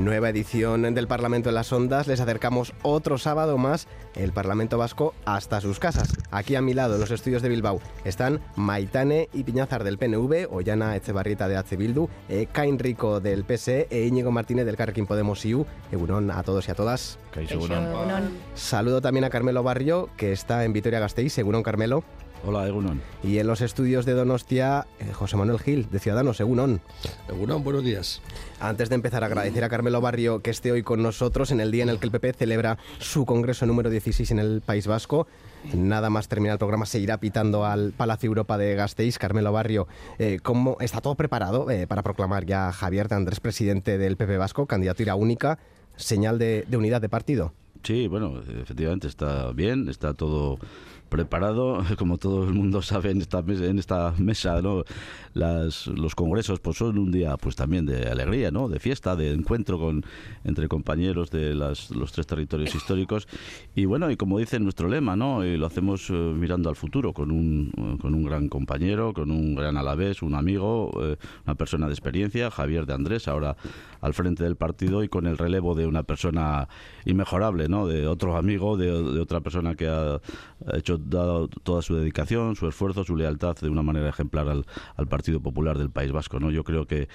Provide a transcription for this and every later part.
Nueva edición del Parlamento en las Ondas. Les acercamos otro sábado más el Parlamento Vasco hasta sus casas. Aquí a mi lado, en los estudios de Bilbao, están Maitane y Piñazar del PNV, Ollana Echevarrita de H. Bildu, eh, Cain Rico del PSE e Íñigo Martínez del Carquín Podemos IU. Egunon a todos y a todas. Saludo también a Carmelo Barrio, que está en Vitoria-Gasteiz. Egunon, Carmelo. Hola, Egunon. Y en los estudios de Donostia, eh, José Manuel Gil, de Ciudadanos, Egunon. Egunon, buenos días. Antes de empezar, agradecer a Carmelo Barrio que esté hoy con nosotros en el día en el que el PP celebra su congreso número 16 en el País Vasco. Nada más terminar el programa se irá pitando al Palacio Europa de Gasteiz. Carmelo Barrio, eh, ¿cómo está todo preparado eh, para proclamar ya a Javier de Andrés presidente del PP Vasco, candidatura única, señal de unidad de partido? Sí, bueno, efectivamente está bien, está todo preparado, como todo el mundo sabe en esta mesa, en esta mesa ¿no? Las, los congresos pues son un día pues también de alegría, ¿no? de fiesta, de encuentro con entre compañeros de las, los tres territorios históricos y bueno, y como dice nuestro lema, ¿no? Y lo hacemos eh, mirando al futuro con un, con un gran compañero, con un gran alavés, un amigo, eh, una persona de experiencia, Javier de Andrés, ahora al frente del partido y con el relevo de una persona inmejorable, ¿no? De otro amigo, de otra persona que ha hecho dado toda su dedicación, su esfuerzo, su lealtad de una manera ejemplar al, Partido Popular del País Vasco. ¿no? Yo creo que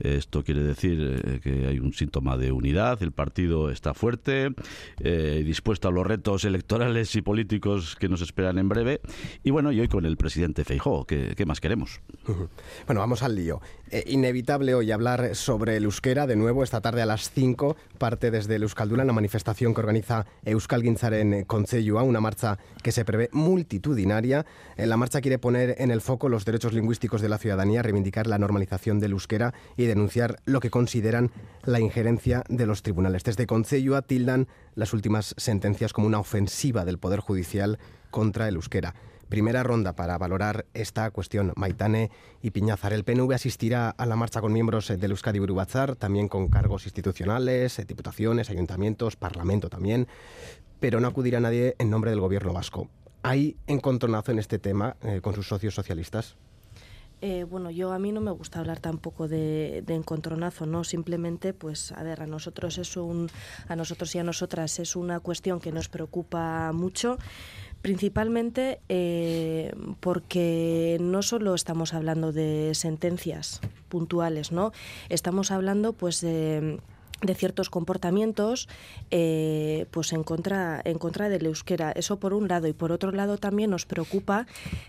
esto quiere decir eh, que hay un síntoma de unidad, el partido está fuerte, eh, dispuesto a los retos electorales y políticos que nos esperan en breve. Y bueno, y hoy con el presidente Feijó, ¿qué, más queremos? Bueno, vamos al lío. Eh, inevitable hoy hablar sobre el euskera. De nuevo, esta tarde a las 5 parte desde el Euskalduna la manifestación que organiza Euskal Gintzaren Conchellua, una marcha que se prevé multitudinaria. La marcha quiere poner en el foco los derechos lingüísticos de la ciudadanía, reivindicar la normalización del euskera y denunciar lo que consideran la injerencia de los tribunales. Desde Concellua tildan las últimas sentencias como una ofensiva del Poder Judicial contra el euskera. Primera ronda para valorar esta cuestión. Maitane y Piñazar. El PNV asistirá a la marcha con miembros del Euskadi Burubatzar, también con cargos institucionales, diputaciones, ayuntamientos, parlamento también, pero no acudirá nadie en nombre del gobierno vasco. ¿Hay encontronazo en este tema eh, con sus socios socialistas? Eh, bueno, yo a mí no me gusta hablar tampoco de, encontronazo, no simplemente, pues, a ver, a nosotros es un, a nosotros y a nosotras es una cuestión que nos preocupa mucho, principalmente eh, porque no solo estamos hablando de sentencias puntuales, no, estamos hablando, pues, de de ciertos comportamientos eh, pues en contra en contra del euskera. Eso por un lado. Y por otro lado también nos preocupa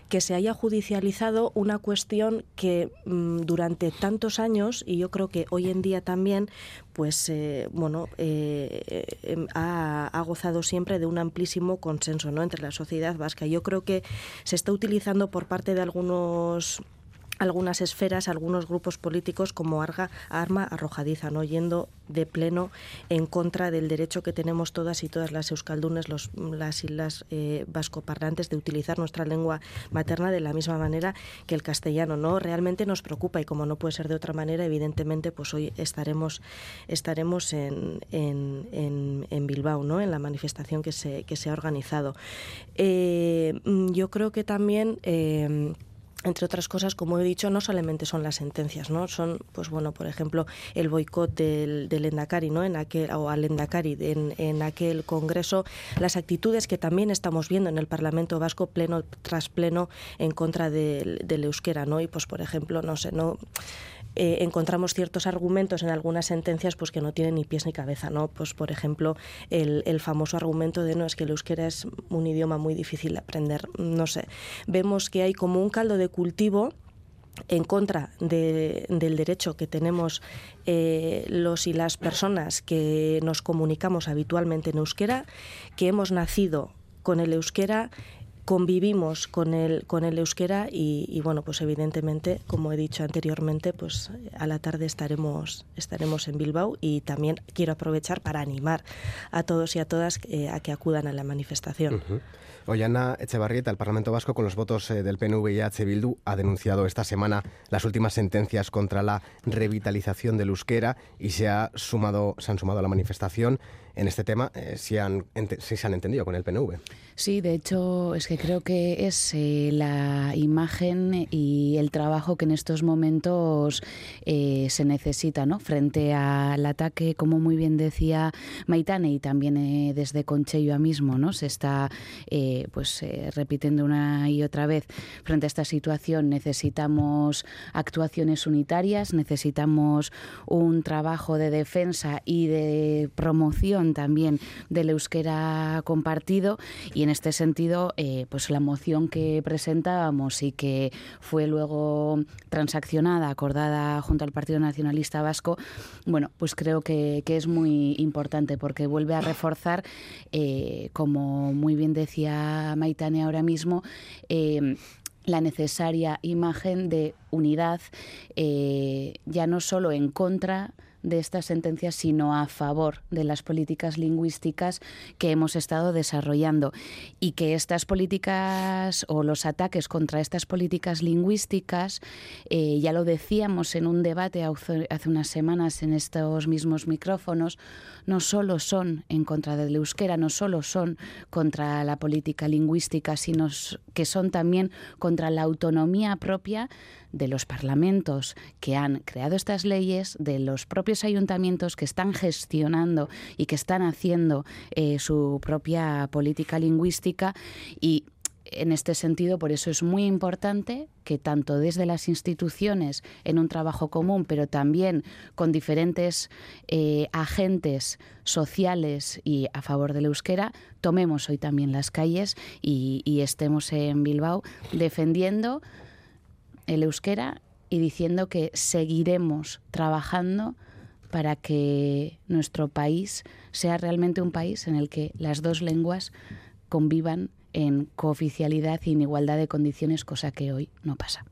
que se haya judicializado una cuestión que mmm, durante tantos años y yo creo que hoy en día también pues eh, bueno eh, ha, ha, gozado siempre de un amplísimo consenso no entre la sociedad vasca. Yo creo que se está utilizando por parte de algunos algunas esferas, algunos grupos políticos como arga, arma arrojadiza, no yendo de pleno en contra del derecho que tenemos todas y todas las euskaldunes, los, las islas eh, vascoparlantes, de utilizar nuestra lengua materna de la misma manera que el castellano. No realmente nos preocupa y como no puede ser de otra manera, evidentemente, pues hoy estaremos estaremos en, en, en, en Bilbao, ¿no? En la manifestación que se que se ha organizado. Eh, yo creo que también eh, entre otras cosas, como he dicho, no solamente son las sentencias, ¿no? Son, pues bueno, por ejemplo, el boicot del, del Endacari, ¿no? En aquel, o al Endacari en, en aquel congreso, las actitudes que también estamos viendo en el Parlamento Vasco, pleno tras pleno, en contra del, del euskera, ¿no? Y pues, por ejemplo, no sé, no eh, encontramos ciertos argumentos en algunas sentencias pues que no tienen ni pies ni cabeza, ¿no? Pues por ejemplo, el, el famoso argumento de no es que el euskera es un idioma muy difícil de aprender, no sé. Vemos que hay como un caldo de cultivo en contra de, del derecho que tenemos eh, los y las personas que nos comunicamos habitualmente en euskera, que hemos nacido con el euskera convivimos con el, con el euskera y, bueno, pues evidentemente, como he dicho anteriormente, pues a la tarde estaremos, estaremos en Bilbao y también quiero aprovechar para animar a todos y a todas eh, a que acudan a la manifestación. Ollana Echevarrieta, el Parlamento Vasco, con los votos eh, del PNV y H. Bildu, ha denunciado esta semana las últimas sentencias contra la revitalización del euskera y se, ha sumado, se han sumado a la manifestación en este tema eh, si, han, se han entendido con el PNV. Sí, de hecho es que creo que es eh, la imagen y el trabajo que en estos momentos se necesita, ¿no? Frente al ataque, como muy bien decía Maitane y también desde Conchello mismo, ¿no? Se está pues repitiendo una y otra vez frente a esta situación. Necesitamos actuaciones unitarias, necesitamos un trabajo de defensa y de promoción también del euskera compartido y en este sentido, eh, pues la moción que presentábamos y que fue luego transaccionada, acordada junto al Partido Nacionalista Vasco, bueno, pues creo que, es muy importante porque vuelve a reforzar, eh, como muy bien decía Maitane ahora mismo, eh, la necesaria imagen de unidad, ya no solo en contra de estas sentencias, sino a favor de las políticas lingüísticas que hemos estado desarrollando. Y que estas políticas o los ataques contra estas políticas lingüísticas, eh, ya lo decíamos en un debate hace unas semanas en estos mismos micrófonos, no solo son en contra del euskera, no solo son contra la política lingüística, sino que son también contra la autonomía propia de los parlamentos que han creado estas leyes, de los propios ayuntamientos que están gestionando y que están haciendo eh, su propia política lingüística y en este sentido, por eso es muy importante que tanto desde las instituciones, en un trabajo común, pero también con diferentes eh, agentes sociales y a favor del euskera, tomemos hoy también las calles y estemos en Bilbao defendiendo el euskera y diciendo que seguiremos trabajando para que nuestro país sea realmente un país en el que las dos lenguas convivan en cooficialidad y en igualdad de condiciones, cosa que hoy no pasa.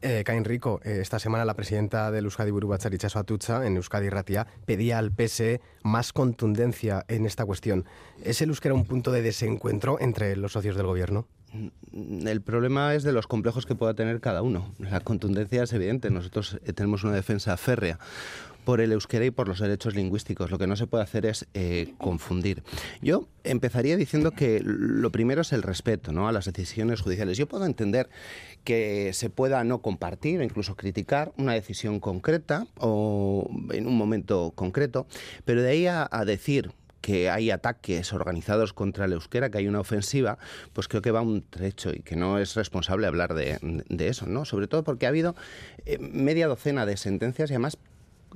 Eh, Caín Rico, eh, esta semana la presidenta del Euskadi Burubachar Itxaso Atucha en Euskadi Ratia pedía al PSE más contundencia en esta cuestión. ¿Es el euskera un punto de desencuentro entre los socios del gobierno? Mm, el problema es de los complejos que pueda tener cada uno. La contundencia es evidente. Nosotros eh, tenemos una defensa férrea por el euskera y por los derechos lingüísticos. Lo que no se puede hacer es eh, confundir. Yo empezaría diciendo que lo primero es el respeto ¿no? a las decisiones judiciales. Yo puedo entender que se pueda no compartir incluso criticar una decisión concreta o en un momento concreto, pero de ahí a, decir que hay ataques organizados contra el euskera, que hay una ofensiva, pues creo que va un trecho y que no es responsable hablar de, eso, ¿no? Sobre todo porque ha habido eh, media docena de sentencias y además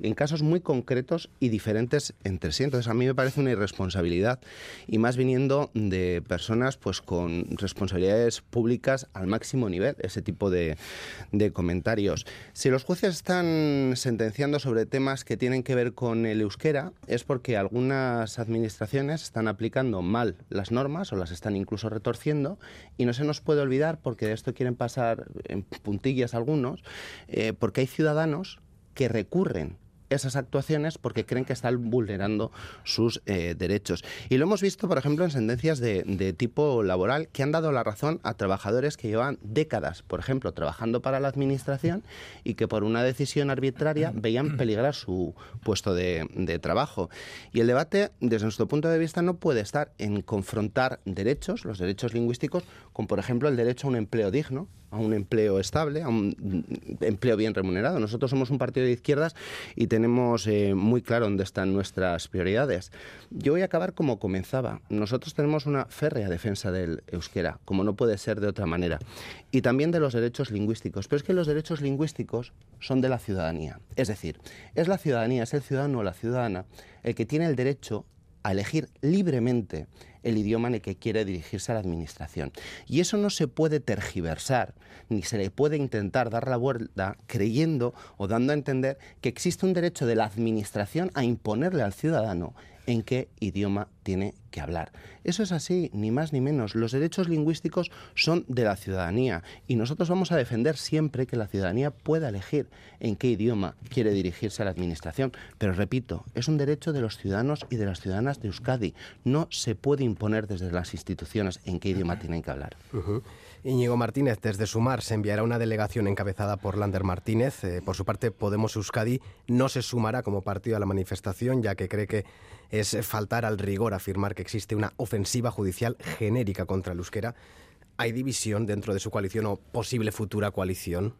en casos muy concretos y diferentes entre sí. Entonces a mí me parece una irresponsabilidad y más viniendo de personas pues con responsabilidades públicas al máximo nivel, ese tipo de, comentarios. Si los jueces están sentenciando sobre temas que tienen que ver con el euskera es porque algunas administraciones están aplicando mal las normas o las están incluso retorciendo y no se nos puede olvidar porque de esto quieren pasar en puntillas algunos, eh, porque hay ciudadanos que recurren esas actuaciones porque creen que están vulnerando sus eh, derechos. Y lo hemos visto, por ejemplo, en sentencias de, tipo laboral que han dado la razón a trabajadores que llevan décadas, por ejemplo, trabajando para la Administración y que por una decisión arbitraria veían peligrar su puesto de, de trabajo. Y el debate, desde nuestro punto de vista, no puede estar en confrontar derechos, los derechos lingüísticos, con, por ejemplo, el derecho a un empleo digno, a un empleo estable, a un empleo bien remunerado. Nosotros somos un partido de izquierdas y tenemos eh, muy claro dónde están nuestras prioridades. Yo voy a acabar como comenzaba. Nosotros tenemos una férrea defensa del euskera, como no puede ser de otra manera, y también de los derechos lingüísticos. Pero es que los derechos lingüísticos son de la ciudadanía. Es decir, es la ciudadanía, es el ciudadano o la ciudadana el que tiene el derecho a elegir libremente el idioma en el que quiere dirigirse a la administración. Y eso no se puede tergiversar, ni se le puede intentar dar la vuelta creyendo o dando a entender que existe un derecho de la administración a imponerle al ciudadano en qué idioma tiene que hablar. Eso es así, ni más ni menos. Los derechos lingüísticos son de la ciudadanía y nosotros vamos a defender siempre que la ciudadanía pueda elegir en qué idioma quiere dirigirse a la administración. Pero repito, es un derecho de los ciudadanos y de las ciudadanas de Euskadi. No se puede imponer desde las instituciones en qué idioma tienen que hablar. Íñigo Martínez, desde Sumar se enviará una delegación encabezada por Lander Martínez. Eh, por su parte, Podemos Euskadi no se sumará como partido a la manifestación, ya que cree que es faltar al rigor afirmar que existe una ofensiva judicial genérica contra el euskera. ¿Hay división dentro de su coalición o posible futura coalición?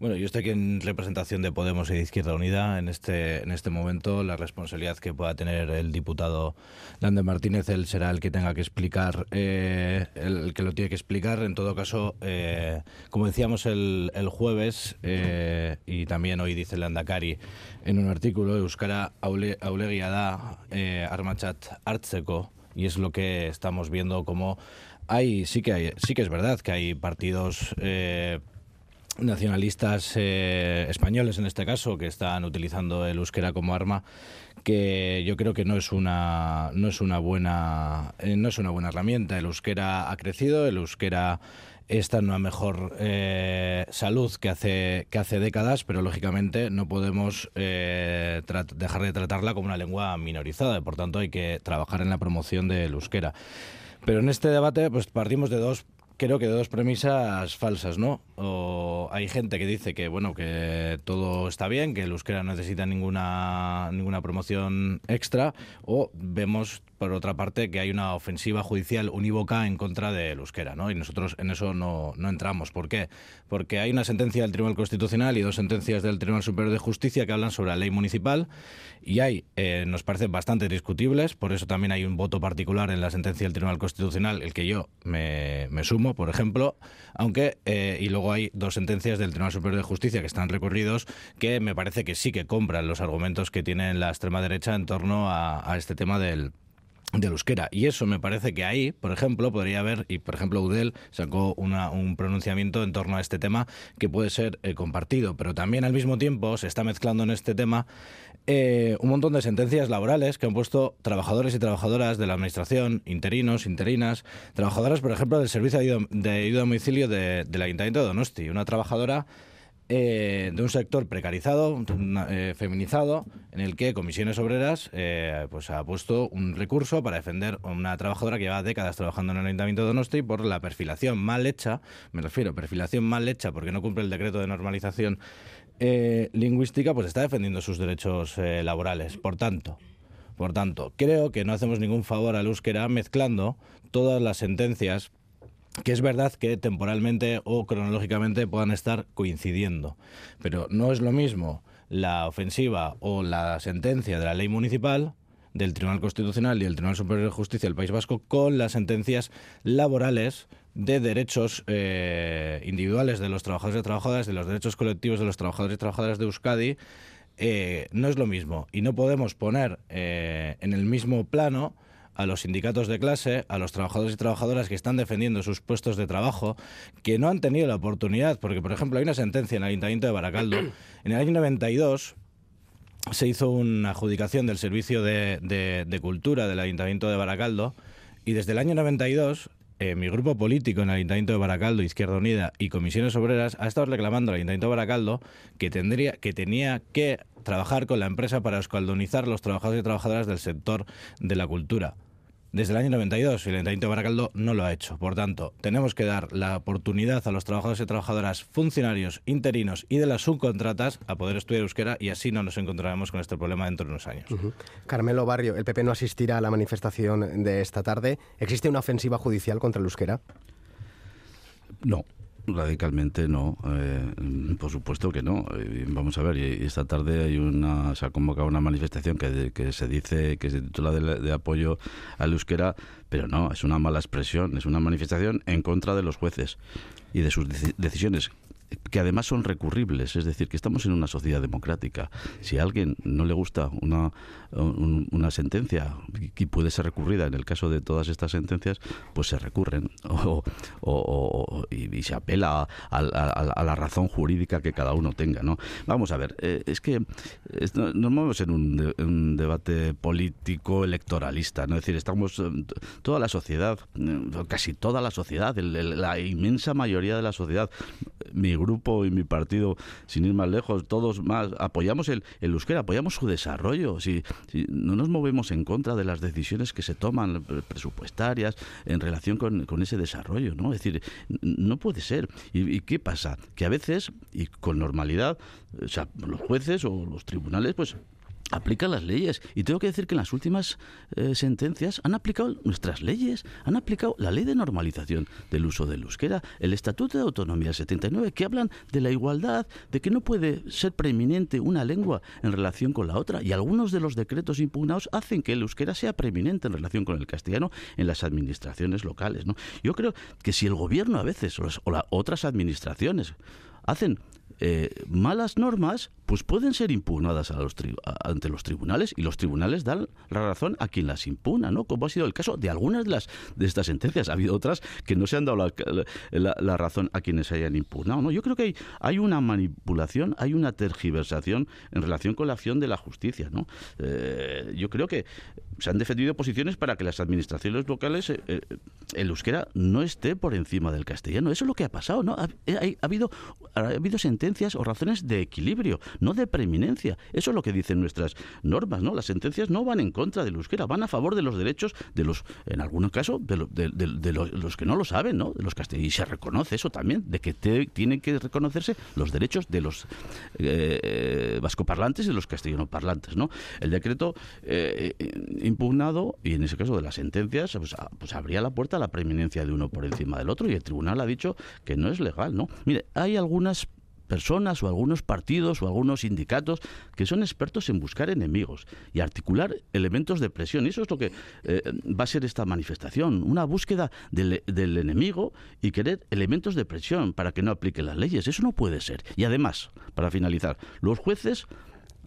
Bueno, yo estoy aquí en representación de Podemos y de Izquierda Unida. En este, en este momento, la responsabilidad que pueda tener el diputado Lander Martínez, él será el que tenga que explicar, eh, el que lo tiene que explicar. En todo caso, eh, como decíamos el, el jueves, eh, y también hoy dice Landakari en un artículo, Euskara aulegia da eh, armachat hartzeko, y es lo que estamos viendo como hay, sí que hay, sí que es verdad que hay partidos nacionalistas eh, españoles en este caso que están utilizando el euskera como arma que yo creo que no es una no es una buena eh, no es una buena herramienta. El euskera ha crecido el euskera está en una mejor eh, salud que hace que hace décadas pero lógicamente no podemos dejar de tratarla como una lengua minorizada por tanto hay que trabajar en la promoción del euskera. Pero en este debate pues partimos de dos creo que de dos premisas falsas, ¿no? O hay gente que dice que bueno que todo está bien, que el euskera no necesita ninguna ninguna promoción extra, o vemos por otra parte que hay una ofensiva judicial unívoca en contra del euskera, ¿no? Y nosotros en eso no, no entramos. ¿Por qué? Porque hay una sentencia del Tribunal Constitucional y dos sentencias del Tribunal Superior de Justicia que hablan sobre la ley municipal y hay, eh, nos parecen bastante discutibles, por eso también hay un voto particular en la sentencia del Tribunal Constitucional, el que yo me, me sumo, por ejemplo, aunque, eh, y luego hay dos sentencias del Tribunal Superior de Justicia que están recorridos que me parece que sí que compran los argumentos que tiene la extrema derecha en torno a, a este tema del del euskera. Y eso me parece que ahí, por ejemplo, podría haber, y por ejemplo Udel sacó una, un pronunciamiento en torno a este tema que puede ser eh, compartido, pero también al mismo tiempo se está mezclando en este tema eh, un montón de sentencias laborales que han puesto trabajadores y trabajadoras de la administración, interinos, interinas, trabajadoras, por ejemplo, del servicio de ayuda a domicilio de, del Ayuntamiento de Donosti, una trabajadora eh, de un sector precarizado, eh, feminizado, en el que Comisiones Obreras eh, pues ha puesto un recurso para defender a una trabajadora que lleva décadas trabajando en el Ayuntamiento de Donosti por la perfilación mal hecha, me refiero, perfilación mal hecha porque no cumple el decreto de normalización eh, lingüística, pues está defendiendo sus derechos eh, laborales. Por tanto, por tanto, creo que no hacemos ningún favor al euskera mezclando todas las sentencias que es verdad que temporalmente o cronológicamente puedan estar coincidiendo, pero no es lo mismo la ofensiva o la sentencia de la ley municipal del Tribunal Constitucional y el Tribunal Superior de Justicia del País Vasco con las sentencias laborales de derechos eh, individuales de los trabajadores y trabajadoras, de los derechos colectivos de los trabajadores y trabajadoras de Euskadi, eh, no es lo mismo. Y no podemos poner eh, en el mismo plano a los sindicatos de clase, a los trabajadores y trabajadoras que están defendiendo sus puestos de trabajo, que no han tenido la oportunidad, porque por ejemplo hay una sentencia en el Ayuntamiento de Baracaldo, en el año 92 se hizo una adjudicación del Servicio de, de, de Cultura del Ayuntamiento de Baracaldo, y desde el año 92 eh, mi grupo político en el Ayuntamiento de Baracaldo, Izquierda Unida y Comisiones Obreras ha estado reclamando al Ayuntamiento de Baracaldo que tendría que tenía que trabajar con la empresa para escaldonizar los trabajadores y trabajadoras del sector de la cultura desde el año 92 y el Ayuntamiento de Baracaldo no lo ha hecho. Por tanto, tenemos que dar la oportunidad a los trabajadores y trabajadoras, funcionarios, interinos y de las subcontratas a poder estudiar euskera y así no nos encontraremos con este problema dentro de unos años. Uh -huh. Carmelo Barrio, el PP no asistirá a la manifestación de esta tarde. ¿Existe una ofensiva judicial contra el euskera? No, Radicalmente no, eh, por supuesto que no. Eh, vamos a ver, esta tarde hay una, se ha convocado una manifestación que, que se dice que se titula de, de, apoyo al euskera, pero no, es una mala expresión, es una manifestación en contra de los jueces y de sus decisiones que además son recurribles, es decir, que estamos en una sociedad democrática. Si a alguien no le gusta una, una sentencia y puede ser recurrida en el caso de todas estas sentencias, pues se recurren o, y, se apela a, la razón jurídica que cada uno tenga. ¿no? Vamos a ver, eh, es que nos movemos en un, debate político electoralista, ¿no? es decir, estamos eh, toda la sociedad, eh, casi toda la sociedad, la inmensa mayoría de la sociedad, grupo y mi partido, sin ir más lejos, todos más apoyamos el, el euskera, apoyamos su desarrollo. Si, no nos movemos en contra de las decisiones que se toman presupuestarias en relación con, con ese desarrollo, ¿no? Es decir, no puede ser. ¿Y, ¿Y, qué pasa? Que a veces, y con normalidad, los jueces o los tribunales, pues aplica las leyes. Y tengo que decir que en las últimas eh, sentencias han aplicado nuestras leyes, han aplicado la ley de normalización del uso del euskera, el Estatuto de Autonomía 79, que hablan de la igualdad, de que no puede ser preeminente una lengua en relación con la otra. Y algunos de los decretos impugnados hacen que el euskera sea preeminente en relación con el castellano en las administraciones locales. ¿no? Yo creo que si el gobierno a veces, o, las, otras administraciones, hacen eh, malas normas, pues pueden ser impugnadas a los ante los tribunales y los tribunales dan la razón a quien las impugna, ¿no? Como ha sido el caso de algunas de las de estas sentencias. Ha habido otras que no se han dado la, razón a quienes hayan impugnado, ¿no? Yo creo que hay, hay, una manipulación, hay una tergiversación en relación con la acción de la justicia, ¿no? Eh, yo creo que se han defendido posiciones para que las administraciones locales eh, el euskera no esté por encima del castellano. Eso es lo que ha pasado, ¿no? Ha, habido ha habido sentencias o razones de equilibrio, no de preeminencia. Eso es lo que dicen nuestras normas, ¿no? Las sentencias no van en contra del euskera, van a favor de los derechos de los, en algunos casos, de, los, que no lo saben, ¿no? De los Y se reconoce eso también, de que tienen que reconocerse los derechos de los eh, vascoparlantes y de los castellanoparlantes, ¿no? El decreto eh, impugnado, y en ese caso de las sentencias, pues, ah, pues abría la puerta a la preeminencia de uno por encima del otro y el tribunal ha dicho que no es legal, ¿no? Mire, hay algunas personas o algunos partidos o algunos sindicatos que son expertos en buscar enemigos y articular elementos de presión. Y eso es lo que eh, va a ser esta manifestación, una búsqueda del, del, enemigo y querer elementos de presión para que no aplique las leyes. Eso no puede ser. Y además, para finalizar, los jueces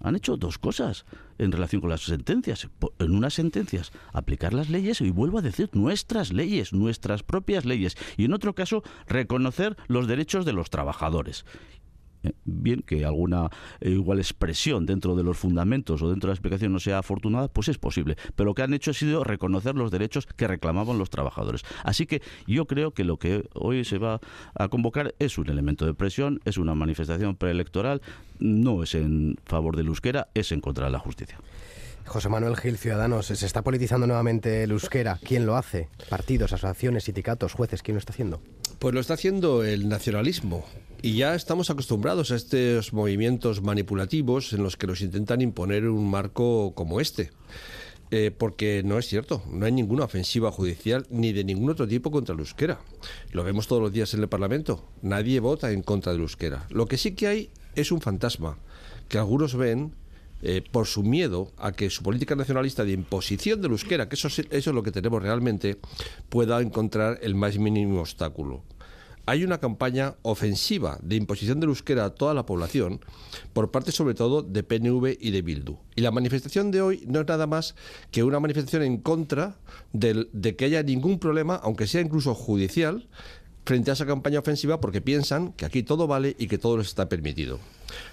han hecho dos cosas en relación con las sentencias. En unas sentencias, aplicar las leyes y vuelvo a decir nuestras leyes, nuestras propias leyes. Y en otro caso, reconocer los derechos de los trabajadores bien que alguna eh, igual expresión dentro de los fundamentos o dentro de la explicación no sea afortunada, pues es posible. Pero lo que han hecho ha sido reconocer los derechos que reclamaban los trabajadores. Así que yo creo que lo que hoy se va a convocar es un elemento de presión, es una manifestación preelectoral, no es en favor del euskera, es en contra de la justicia. José Manuel Gil, Ciudadanos, se está politizando nuevamente el euskera. ¿Quién lo hace? ¿Partidos, asociaciones, sindicatos, jueces? ¿Quién lo está haciendo? Pues lo está haciendo el nacionalismo. Y ya estamos acostumbrados a estos movimientos manipulativos en los que nos intentan imponer un marco como este. Eh, porque no es cierto, no hay ninguna ofensiva judicial ni de ningún otro tipo contra el euskera. Lo vemos todos los días en el Parlamento. Nadie vota en contra del euskera. Lo que sí que hay es un fantasma que algunos ven eh, por su miedo a que su política nacionalista de imposición del euskera, que eso, eso es lo que tenemos realmente, pueda encontrar el más mínimo obstáculo hay una campaña ofensiva de imposición del euskera a toda la población por parte sobre todo de PNV y de Bildu. Y la manifestación de hoy no es nada más que una manifestación en contra de que haya ningún problema, aunque sea incluso judicial, frente a esa campaña ofensiva porque piensan que aquí todo vale y que todo les está permitido.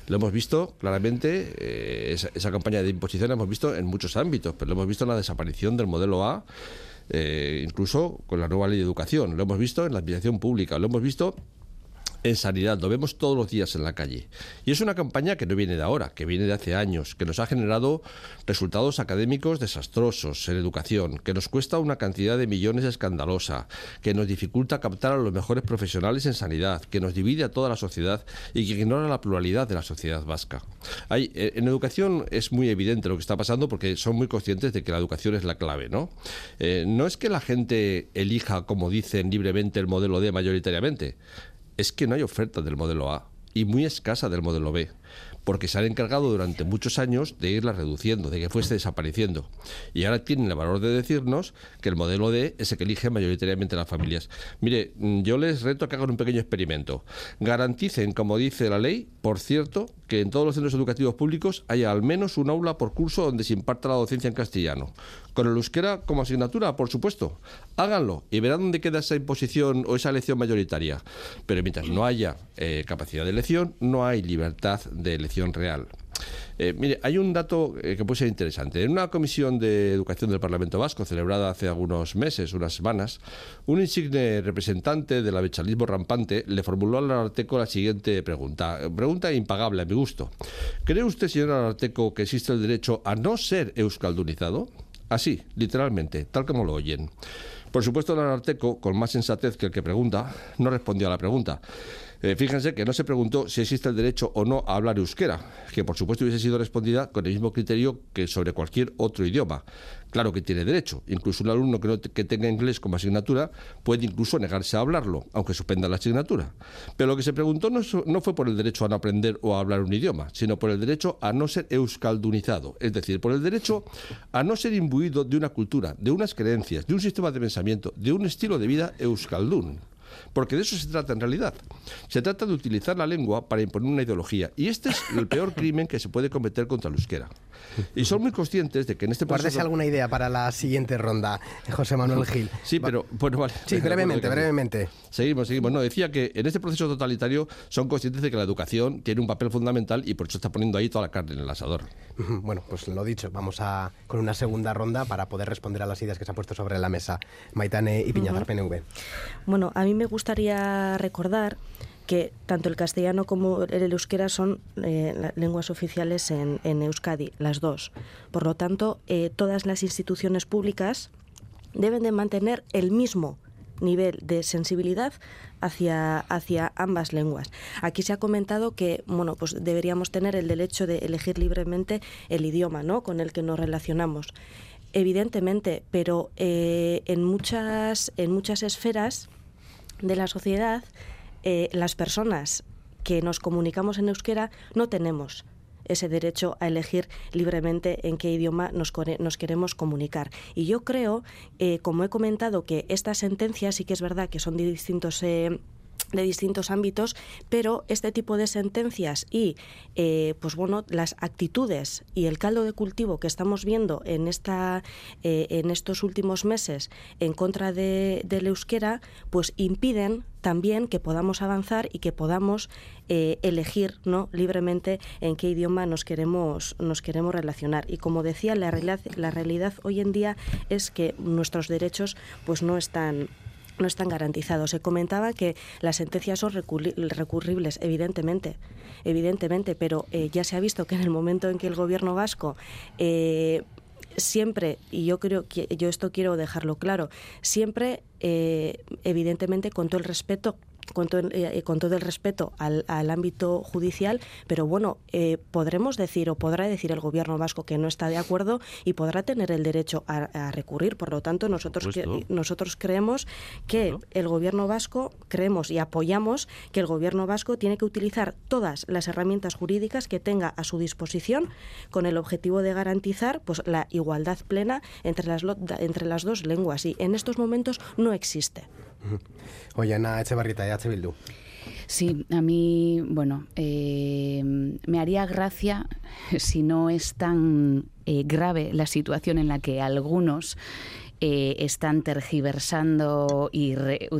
Lo hemos visto claramente, eh, esa, campaña de imposición la hemos visto en muchos ámbitos, pero lo hemos visto en la desaparición del modelo A, eh, incluso con la nueva ley de educación, lo hemos visto en la administración pública, lo hemos visto en sanidad, lo vemos todos los días en la calle. Y es una campaña que no viene de ahora, que viene de hace años, que nos ha generado resultados académicos desastrosos en educación, que nos cuesta una cantidad de millones escandalosa, que nos dificulta captar a los mejores profesionales en sanidad, que nos divide a toda la sociedad y que ignora la pluralidad de la sociedad vasca. Eh, en educación es muy evidente lo que está pasando porque son muy conscientes de que la educación es la clave, ¿no? Eh, no es que la gente elija, como dicen libremente, el modelo D mayoritariamente es que no hay oferta del modelo A y muy escasa del modelo B. porque se han encargado durante muchos años de irla reduciendo, de que fuese desapareciendo. Y ahora tienen el valor de decirnos que el modelo D es el que eligen mayoritariamente las familias. Mire, mm, yo les reto a que hagan un pequeño experimento. Garanticen, como dice la ley, por cierto, que en todos los centros educativos públicos haya al menos un aula por curso donde se imparta la docencia en castellano. Con el euskera como asignatura, por supuesto. Háganlo y verán dónde queda esa imposición o esa elección mayoritaria. Pero mientras no haya eh, capacidad de elección, no hay libertad de elección real. Eh, mire, hay un dato eh, que puede ser interesante. En una comisión de educación del Parlamento Vasco, celebrada hace algunos meses, unas semanas, un insigne representante del abechalismo rampante le formuló al Arteco la siguiente pregunta. Pregunta impagable a mi gusto. ¿Cree usted, señor Arteco, que existe el derecho a no ser euskaldunizado? Así, literalmente, tal como lo oyen. Por supuesto, el Arteco, con más sensatez que el que pregunta, no respondió a la pregunta. Eh, fíjense que no se preguntó si existe el derecho o no a hablar euskera, que por supuesto hubiese sido respondida con el mismo criterio que sobre cualquier otro idioma. Claro que tiene derecho. Incluso un alumno que, no tenga inglés como asignatura puede incluso negarse a hablarlo, aunque suspenda la asignatura. Pero lo que se preguntó no, no fue por el derecho a no aprender o a hablar un idioma, sino por el derecho a no ser euskaldunizado, es decir, por el derecho a no ser imbuido de una cultura, de unas creencias, de un sistema de pensamiento, de un estilo de vida euskaldun. Porque de eso se trata en realidad. Se trata de utilizar la lengua para imponer una ideología. Y este es el peor crimen que se puede cometer contra el euskera. Y son muy conscientes de que en este proceso... Guárdese alguna idea para la siguiente ronda, José Manuel Gil. Sí, pero bueno, vale. Sí, brevemente, brevemente. Seguimos, seguimos. No, decía que en este proceso totalitario son conscientes de que la educación tiene un papel fundamental y por eso está poniendo ahí toda la carne en el asador. Bueno, pues lo dicho, vamos a con una segunda ronda para poder responder a las ideas que se han puesto sobre la mesa. Maitane y Piñazar, PNV. Bueno, a mí me gustaría recordar que tanto el castellano como el euskera son eh, lenguas oficiales en, Euskadi, las dos. Por lo tanto, eh, todas las instituciones públicas deben de mantener el mismo nivel de sensibilidad hacia, hacia ambas lenguas. Aquí se ha comentado que bueno, pues deberíamos tener el derecho de elegir libremente el idioma ¿no? con el que nos relacionamos. Evidentemente, pero eh, en, muchas, en muchas esferas de la sociedad, eh, las personas que nos comunicamos en euskera no tenemos ese derecho a elegir libremente en qué idioma nos, queremos comunicar. Y yo creo, eh, como he comentado, que estas sentencias sí que es verdad que son de distintos... Eh, de distintos ámbitos, pero este tipo de sentencias y eh, pues bueno las actitudes y el caldo de cultivo que estamos viendo en esta en estos últimos meses en contra de, del euskera, pues impiden también que podamos avanzar y que podamos eh, elegir ¿no? libremente en qué idioma nos queremos, nos queremos relacionar. Y como decía, la realidad, la realidad hoy en día es que nuestros derechos pues no están no están garantizados. Se comentaba que las sentencias son recurribles, evidentemente, evidentemente, pero eh, ya se ha visto que en el momento en que el gobierno vasco eh, siempre, y yo creo que yo esto quiero dejarlo claro, siempre, eh, evidentemente, con todo el respeto con todo, eh, con todo el respeto al, ámbito judicial, pero bueno, eh, podremos decir o podrá decir el gobierno vasco que no está de acuerdo y podrá tener el derecho a, recurrir. Por lo tanto, nosotros, nosotros creemos que el gobierno vasco, creemos y apoyamos que el gobierno vasco tiene que utilizar todas las herramientas jurídicas que tenga a su disposición con el objetivo de garantizar pues, la igualdad plena entre las, entre las dos lenguas. Y en estos momentos no existe. Oye, Ana Echevarrita, H. Bildu. Sí, a mí, bueno, eh, me haría gracia si no es tan eh, grave la situación en la que algunos eh, están tergiversando y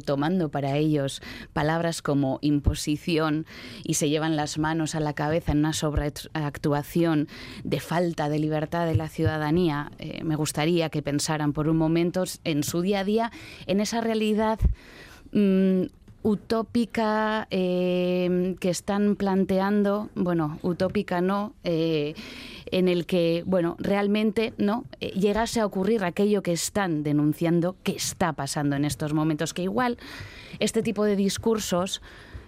tomando para ellos palabras como imposición y se llevan las manos a la cabeza en una sobreactuación de falta de libertad de la ciudadanía, eh, me gustaría que pensaran por un momento en su día a día, en esa realidad mm, utópica eh, que están planteando, bueno, utópica no, eh, en el que, bueno, realmente no eh, llegase a ocurrir aquello que están denunciando que está pasando en estos momentos, que igual este tipo de discursos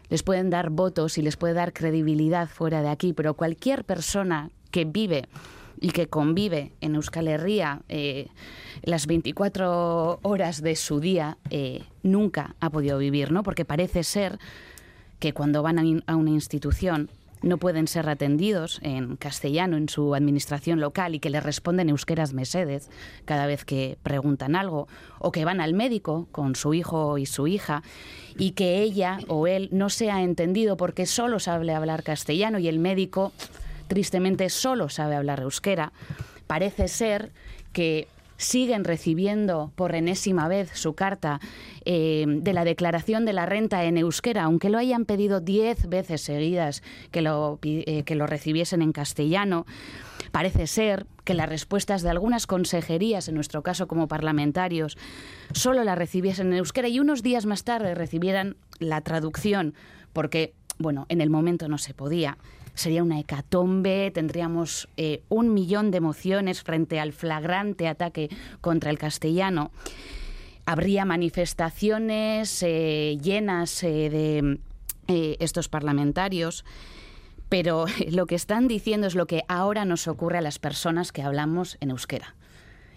les pueden dar votos y les puede dar credibilidad fuera de aquí, pero cualquier persona que vive y que convive en Euskal Herria eh, las 24 horas de su día, eh, nunca ha podido vivir, ¿no? Porque parece ser que cuando van a, una institución no pueden ser atendidos en castellano en su administración local y que les responden euskeras mesedes cada vez que preguntan algo, o que van al médico con su hijo y su hija y que ella o él no se ha entendido porque solo sabe hablar castellano y el médico tristemente solo sabe hablar euskera. Parece ser que siguen recibiendo por enésima vez su carta eh, de la declaración de la renta en euskera, aunque lo hayan pedido diez veces seguidas que lo, eh, que lo recibiesen en castellano. Parece ser que las respuestas de algunas consejerías, en nuestro caso como parlamentarios, solo la recibiesen en euskera y unos días más tarde recibieran la traducción, porque, bueno, en el momento no se podía sería una hecatombe, tendríamos eh, un millón de emociones frente al flagrante ataque contra el castellano. Habría manifestaciones eh, llenas eh, de estos parlamentarios, pero lo que están diciendo es lo que ahora nos ocurre a las personas que hablamos en euskera.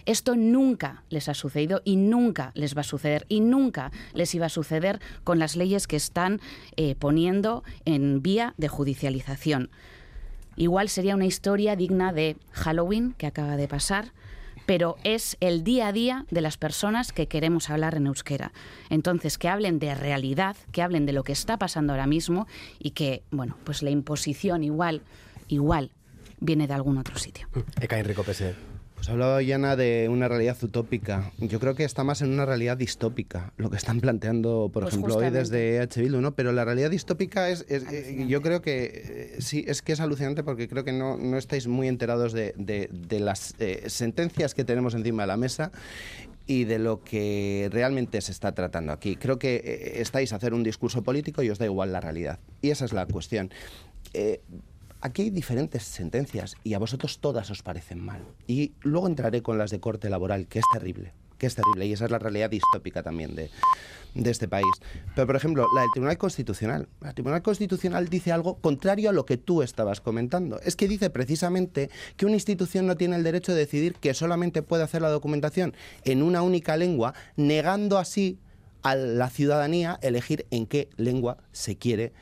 Esto nunca les ha sucedido y nunca les va a suceder y nunca les iba a suceder con las leyes que están eh, poniendo en vía de judicialización. Igual sería una historia digna de Halloween que acaba de pasar, pero es el día a día de las personas que queremos hablar en euskera. Entonces, que hablen de realidad, que hablen de lo que está pasando ahora mismo y que, bueno, pues la imposición igual, igual viene de algún otro sitio. Eka Enrico Pese. Pues hablaba Yana de una realidad utópica. Yo creo que está más en una realidad distópica, lo que están planteando, por Pues ejemplo, hoy desde H. Bildu, ¿no? Pero la realidad distópica es, es- eh, yo creo que eh, sí, es que es alucinante porque creo que no, no estáis muy enterados de, de- de las eh, sentencias que tenemos encima de la mesa y de lo que realmente se está tratando aquí. Creo que estáis a hacer un discurso político y os da igual la realidad. Y esa es la cuestión. Eh, Aquí hay diferentes sentencias y a vosotros todas os parecen mal. Y luego entraré con las de corte laboral, que es terrible, que es terrible. Y esa es la realidad distópica también de, este país. Pero, por ejemplo, la del Tribunal Constitucional. El Tribunal Constitucional dice algo contrario a lo que tú estabas comentando. Es que dice precisamente que una institución no tiene el derecho de decidir que solamente puede hacer la documentación en una única lengua, negando así a la ciudadanía elegir en qué lengua se quiere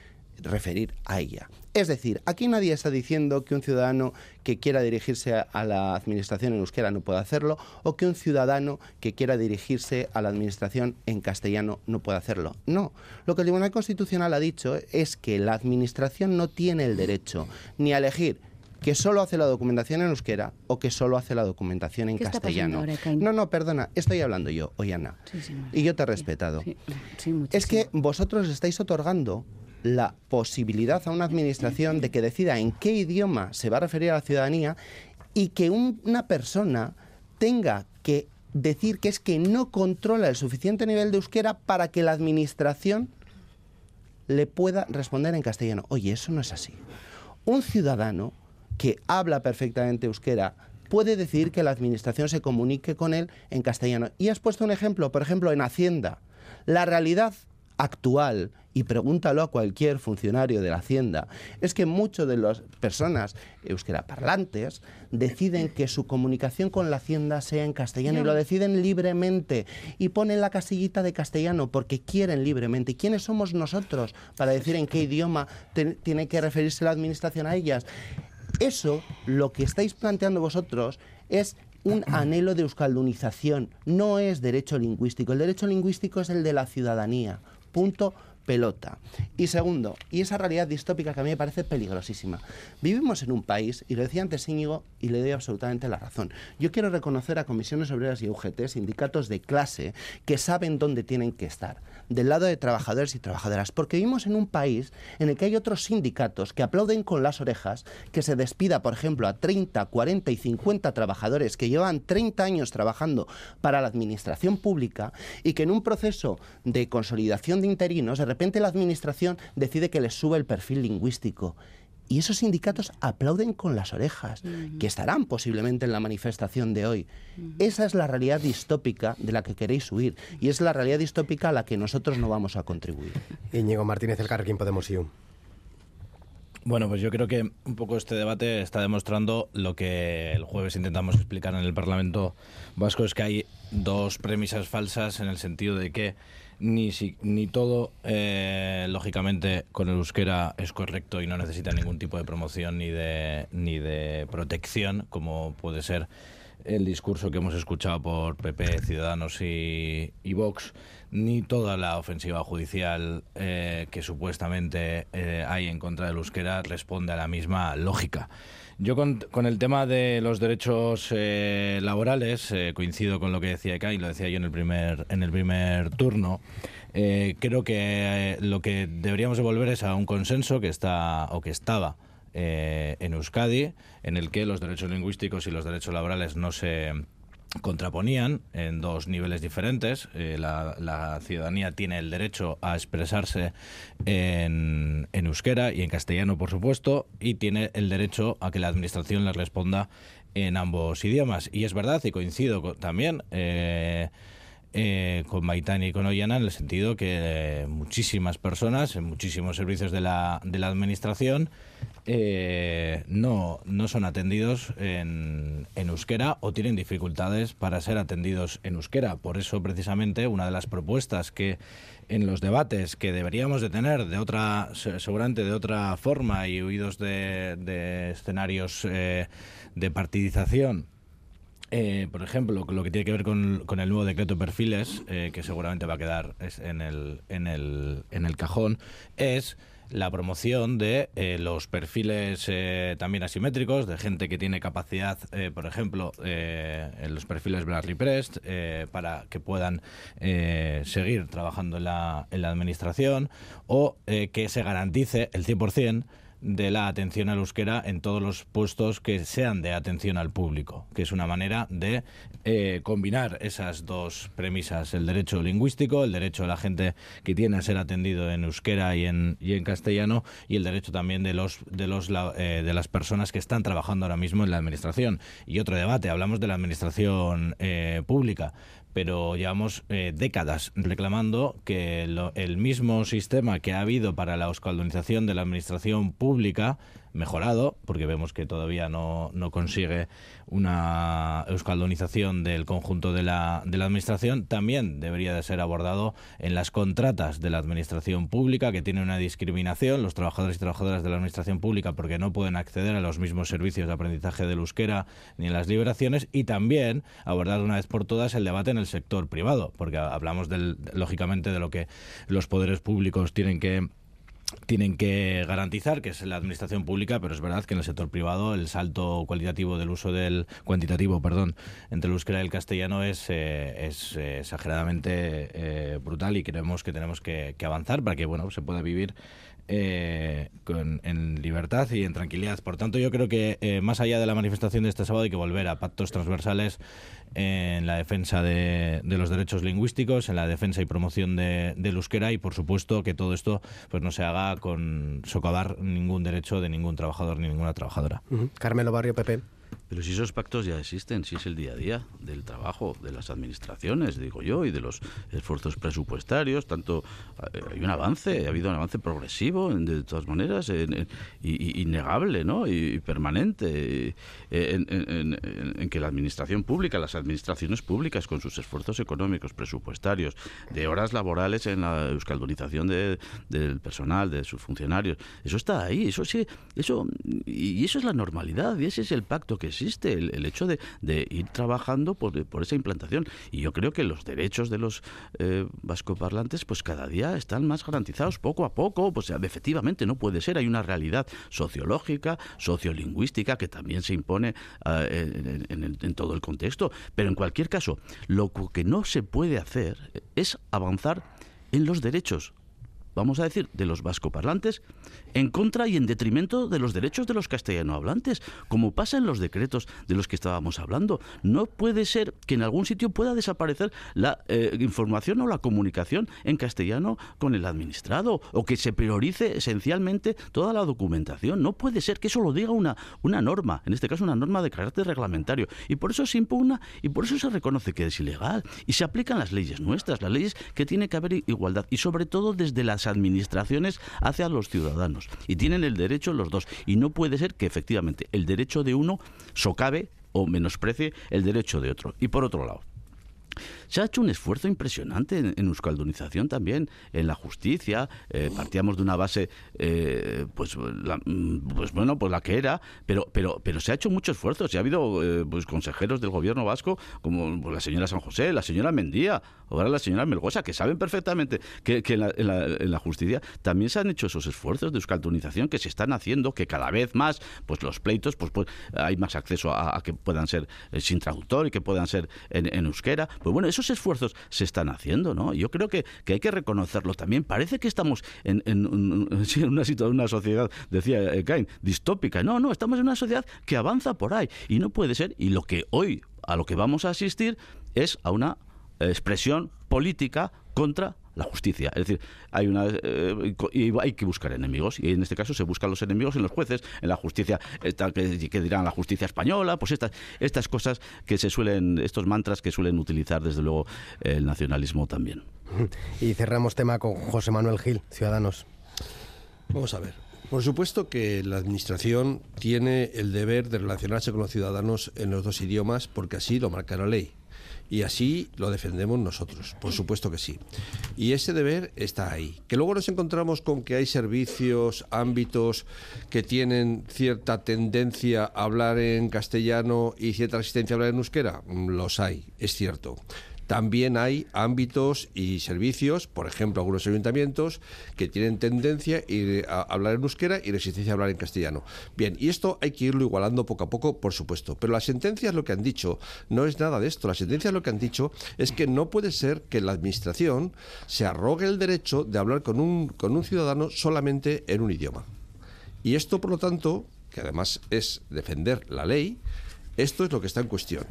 referir a ella. Es decir, aquí nadie está diciendo que un ciudadano que quiera dirigirse a, la administración en euskera no pueda hacerlo o que un ciudadano que quiera dirigirse a la administración en castellano no pueda hacerlo. No, lo que el Tribunal Constitucional ha dicho es que la administración no tiene el derecho ni a elegir que solo hace la documentación en euskera o que solo hace la documentación en ¿Qué está pasando castellano. ahora? No, no, perdona, estoy hablando yo, Oyana. Sí, y yo te he respetado. Sí, sí, Es que vosotros estáis otorgando la posibilidad a una administración de que decida en qué idioma se va a referir a la ciudadanía y que un- una persona tenga que decir que es que no controla el suficiente nivel de euskera para que la administración le pueda responder en castellano. Oye, eso no es así. Un ciudadano que habla perfectamente euskera puede decidir que la administración se comunique con él en castellano. Y has puesto un ejemplo, por ejemplo, en Hacienda. La realidad actual, y pregúntalo a cualquier funcionario de la Hacienda, es que muchas de las personas euskera parlantes deciden que su comunicación con la Hacienda sea en castellano y lo deciden libremente y ponen la casillita de castellano porque quieren libremente. ¿Y quiénes somos nosotros para decir en qué idioma te- tiene que referirse la administración a ellas? Eso, lo que estáis planteando vosotros, es un anhelo de euskaldunización, no es derecho lingüístico. El derecho lingüístico es el de la ciudadanía. Punto pelota. Y segundo, y esa realidad distópica que a mí me parece peligrosísima. Vivimos en un país, y lo decía antes Íñigo, y le doy absolutamente la razón. Yo quiero reconocer a comisiones obreras y UGT, sindicatos de clase, que saben dónde tienen que estar, del lado de trabajadores y trabajadoras, porque vivimos en un país en el que hay otros sindicatos que aplauden con las orejas que se despida, por ejemplo, a 30, 40 y 50 trabajadores que llevan 30 años trabajando para la administración pública y que en un proceso de consolidación de interinos, de repente la administración decide que les sube el perfil lingüístico. Y esos sindicatos aplauden con las orejas, que estarán posiblemente en la manifestación de hoy. Esa es la realidad distópica de la que queréis huir y es la realidad distópica a la que nosotros no vamos a contribuir. Íñigo Martínez, el Carrequín Podemos IU. Bueno, pues yo creo que un poco este debate está demostrando lo que el jueves intentamos explicar en el Parlamento Vasco, es que hay dos premisas falsas en el sentido de que ni, si, ni todo, eh, lógicamente, con el euskera es correcto y no necesita ningún tipo de promoción ni de, ni de protección, como puede ser el discurso que hemos escuchado por PP, Ciudadanos y, y Vox, ni toda la ofensiva judicial eh, que supuestamente eh, hay en contra del euskera responde a la misma lógica. Yo con, con el tema de los derechos eh, laborales eh, coincido con lo que decía Eka y lo decía yo en el primer, en el primer turno. Eh, creo que eh, lo que deberíamos de volver es a un consenso que está o que estaba en Euskadi, en el que los derechos lingüísticos y los derechos laborales no se contraponían en dos niveles diferentes. Eh, la, la ciudadanía tiene el derecho a expresarse en, en euskera y en castellano, por supuesto, y tiene el derecho a que la administración le responda en ambos idiomas. Y es verdad, y coincido también eh, eh, con Maitán y con Ollana en el sentido que eh, muchísimas personas en muchísimos servicios de la, de la administración eh, no, no son atendidos en, en euskera o tienen dificultades para ser atendidos en euskera. Por eso, precisamente, una de las propuestas que en los debates que deberíamos de tener de otra, se- seguramente de otra forma y huidos de, de escenarios eh, de partidización, eh, por ejemplo, lo que tiene que ver con, el nuevo decreto de perfiles, eh, que seguramente va a quedar en, el, en, el, en el cajón, es la promoción de eh, los perfiles eh, también asimétricos, de gente que tiene capacidad, eh, por ejemplo, eh, en los perfiles Bradley Prest, eh, para que puedan eh, seguir trabajando en la, en la administración, o que se garantice el 100% de la atención al euskera en todos los puestos que sean de atención al público, que es una manera de eh, combinar esas dos premisas, el derecho lingüístico, el derecho de la gente que tiene a ser atendido en euskera y en, y en castellano, y el derecho también de los de los eh, de las personas que están trabajando ahora mismo en la administración. Y otro debate, hablamos de la administración eh, pública pero llevamos eh, décadas reclamando que lo- el mismo sistema que ha habido para la euskaldunización de la administración pública mejorado, porque vemos que todavía no, no consigue una euskaldunización del conjunto de la, de la administración, también debería de ser abordado en las contratas de la administración pública, que tiene una discriminación, los trabajadores y trabajadoras de la administración pública, porque no pueden acceder a los mismos servicios de aprendizaje del euskera ni en las liberaciones, y también abordar una vez por todas el debate en el sector privado, porque hablamos del, lógicamente de lo que los poderes públicos tienen que tienen que garantizar que es la administración pública, pero es verdad que en el sector privado el salto cualitativo del uso del cuantitativo, perdón, entre el euskera y el castellano es, eh, es eh, exageradamente eh, brutal y creemos que tenemos que, que avanzar para que bueno se pueda vivir eh, con- en libertad y en tranquilidad. Por tanto, yo creo que eh, más allá de la manifestación de este sábado hay que volver a pactos transversales en la defensa de, de los derechos lingüísticos, en la defensa y promoción de, del euskera y, por supuesto, que todo esto pues no se haga con socavar ningún derecho de ningún trabajador ni ninguna trabajadora. Carmelo Barrio, Pepe. Pero si esos pactos ya existen, si es el día a día del trabajo de las administraciones, digo yo, y de los esfuerzos presupuestarios, tanto eh, hay un avance, ha habido un avance progresivo, de todas maneras, y, innegable, ¿no? Y, permanente, eh, en que la administración pública, las administraciones públicas, con sus esfuerzos económicos, presupuestarios, de horas laborales en la euskaldunización de- del personal, de sus funcionarios, eso está ahí, eso sí, eso y eso es la normalidad y ese es el pacto que existe, el, el hecho de, de ir trabajando por, esa implantación. Y yo creo que los derechos de los eh, vascoparlantes, pues cada día están más garantizados poco a poco. Pues efectivamente no puede ser, hay una realidad sociológica, sociolingüística que también se impone ah, en, en- en todo el contexto. Pero en cualquier caso, lo que no se puede hacer es avanzar en los derechos vamos a decir, de los vascoparlantes en contra y en detrimento de los derechos de los castellanohablantes, como pasa en los decretos de los que estábamos hablando. No puede ser que en algún sitio pueda desaparecer la eh, información o la comunicación en castellano con el administrado o que se priorice esencialmente toda la documentación. No puede ser que eso lo diga una, una norma, en este caso una norma de carácter reglamentario. Y por eso se impugna y por eso se reconoce que es ilegal. Y se aplican las leyes nuestras, las leyes que tiene que haber igualdad y sobre todo desde las administraciones hacia los ciudadanos. Y tienen el derecho los dos. Y no puede ser que efectivamente el derecho de uno socave o menosprecie el derecho de otro. Y por otro lado, Se ha hecho un esfuerzo impresionante en, en euskaldunización también, en la justicia. Eh, partíamos de una base, eh, pues, la, mm, pues bueno, pues la que era, pero, pero, pero se ha hecho mucho esfuerzo. Se ha habido eh, pues consejeros del gobierno vasco, como pues, la señora San José, la señora Mendía, ahora la señora Melgosa, que saben perfectamente que, que en, la, en, la, en, la, justicia también se han hecho esos esfuerzos de euskaldunización que se están haciendo, que cada vez más, pues los pleitos, pues, pues hay más acceso a, a que puedan ser sin traductor y que puedan ser en, en, euskera. Pues bueno, esos esfuerzos se están haciendo, ¿no? Yo creo que, que hay que reconocerlo también. Parece que estamos en, una, situación, una sociedad, decía eh, Kain, distópica. No, no, estamos en una sociedad que avanza por ahí y no puede ser. Y lo que hoy, a lo que vamos a asistir, es a una expresión política contra la justicia. Es decir, hay una eh, y hay que buscar enemigos y en este caso se buscan los enemigos en los jueces, en la justicia esta, que, que, dirán la justicia española, pues estas estas cosas que se suelen estos mantras que suelen utilizar desde luego el nacionalismo también. Y cerramos tema con José Manuel Gil, Ciudadanos. Vamos a ver. Por supuesto que la Administración tiene el deber de relacionarse con los ciudadanos en los dos idiomas porque así lo marca la ley. Y así lo defendemos nosotros, por supuesto que sí. Y ese deber está ahí. Que luego nos encontramos con que hay servicios, ámbitos que tienen cierta tendencia a hablar en castellano y cierta resistencia a hablar en euskera, los hay, es cierto. También hay ámbitos y servicios, por ejemplo, algunos ayuntamientos que tienen tendencia a hablar en euskera y resistencia a hablar en castellano. Bien, y esto hay que irlo igualando poco a poco, por supuesto. Pero las sentencias lo que han dicho no es nada de esto. Las sentencias lo que han dicho es que no puede ser que la administración se arrogue el derecho de hablar con un, con un ciudadano solamente en un idioma. Y esto, por lo tanto, que además es defender la ley, esto es lo que está en cuestión.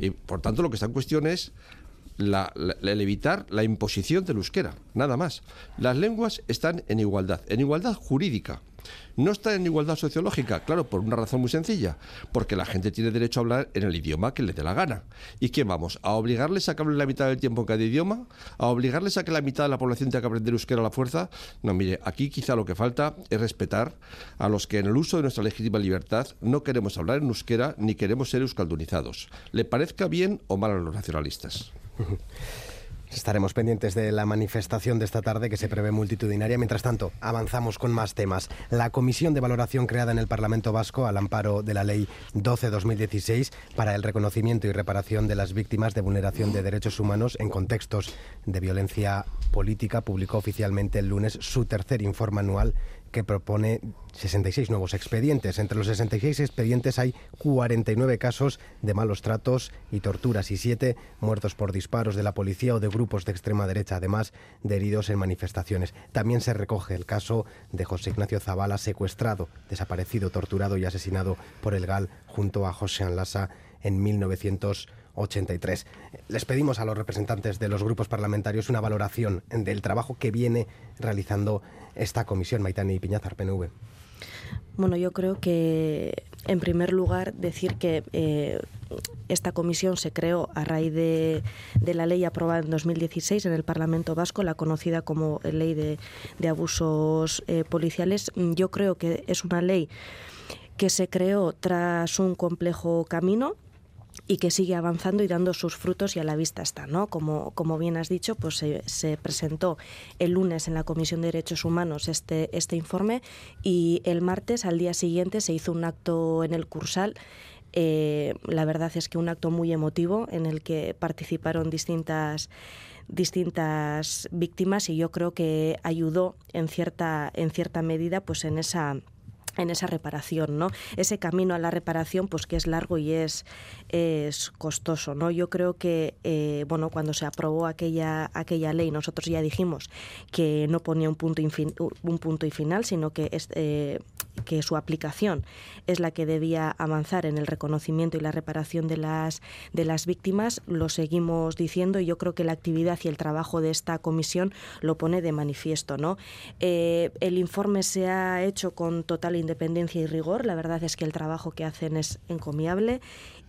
Y por tanto, lo que está en cuestión es la, el evitar la imposición del euskera, nada más. Las lenguas están en igualdad, en igualdad jurídica. No están en igualdad sociológica, claro, por una razón muy sencilla, porque la gente tiene derecho a hablar en el idioma que le dé la gana. ¿Y qué vamos? ¿A obligarles a que hablen la mitad del tiempo en cada idioma? ¿A obligarles a que la mitad de la población tenga que aprender euskera a la fuerza? No, mire, aquí quizá lo que falta es respetar a los que en el uso de nuestra legítima libertad no queremos hablar en euskera ni queremos ser euskaldunizados, le parezca bien o mal a los nacionalistas. Estaremos pendientes de la manifestación de esta tarde que se prevé multitudinaria. Mientras tanto, avanzamos con más temas. La comisión de valoración creada en el Parlamento Vasco al amparo de la Ley 12-2016 para el reconocimiento y reparación de las víctimas de vulneración de derechos humanos en contextos de violencia política publicó oficialmente el lunes su tercer informe anual que propone 66 nuevos expedientes. Entre los 66 expedientes hay 49 casos de malos tratos y torturas y 7 muertos por disparos de la policía o de grupos de extrema derecha, además de heridos en manifestaciones. También se recoge el caso de José Ignacio Zavala, secuestrado, desaparecido, torturado y asesinado por el GAL junto a José Anlasa en 1980. 83. Les pedimos a los representantes de los grupos parlamentarios una valoración del trabajo que viene realizando esta comisión, Maitani Piñazar, PNV. Bueno, yo creo que, en primer lugar, decir que eh, esta comisión se creó a raíz de, la ley aprobada en 2016 en el Parlamento Vasco, la conocida como Ley de, de Abusos eh, Policiales. Yo creo que es una ley que se creó tras un complejo camino y que sigue avanzando y dando sus frutos y a la vista está, ¿no? Como, como bien has dicho, pues se, se, presentó el lunes en la Comisión de Derechos Humanos este, este informe y el martes, al día siguiente, se hizo un acto en el Cursal eh, la verdad es que un acto muy emotivo en el que participaron distintas distintas víctimas y yo creo que ayudó en cierta en cierta medida pues en esa en esa reparación, ¿no? Ese camino a la reparación, pues que es largo y es, es costoso, ¿no? Yo creo que, eh, bueno, cuando se aprobó aquella, aquella ley, nosotros ya dijimos que no ponía un punto, un punto y final, sino que, eh, que su aplicación es la que debía avanzar en el reconocimiento y la reparación de las, de las víctimas. Lo seguimos diciendo y yo creo que la actividad y el trabajo de esta comisión lo pone de manifiesto, ¿no? Eh, el informe se ha hecho con total independencia y rigor. La verdad es que el trabajo que hacen es encomiable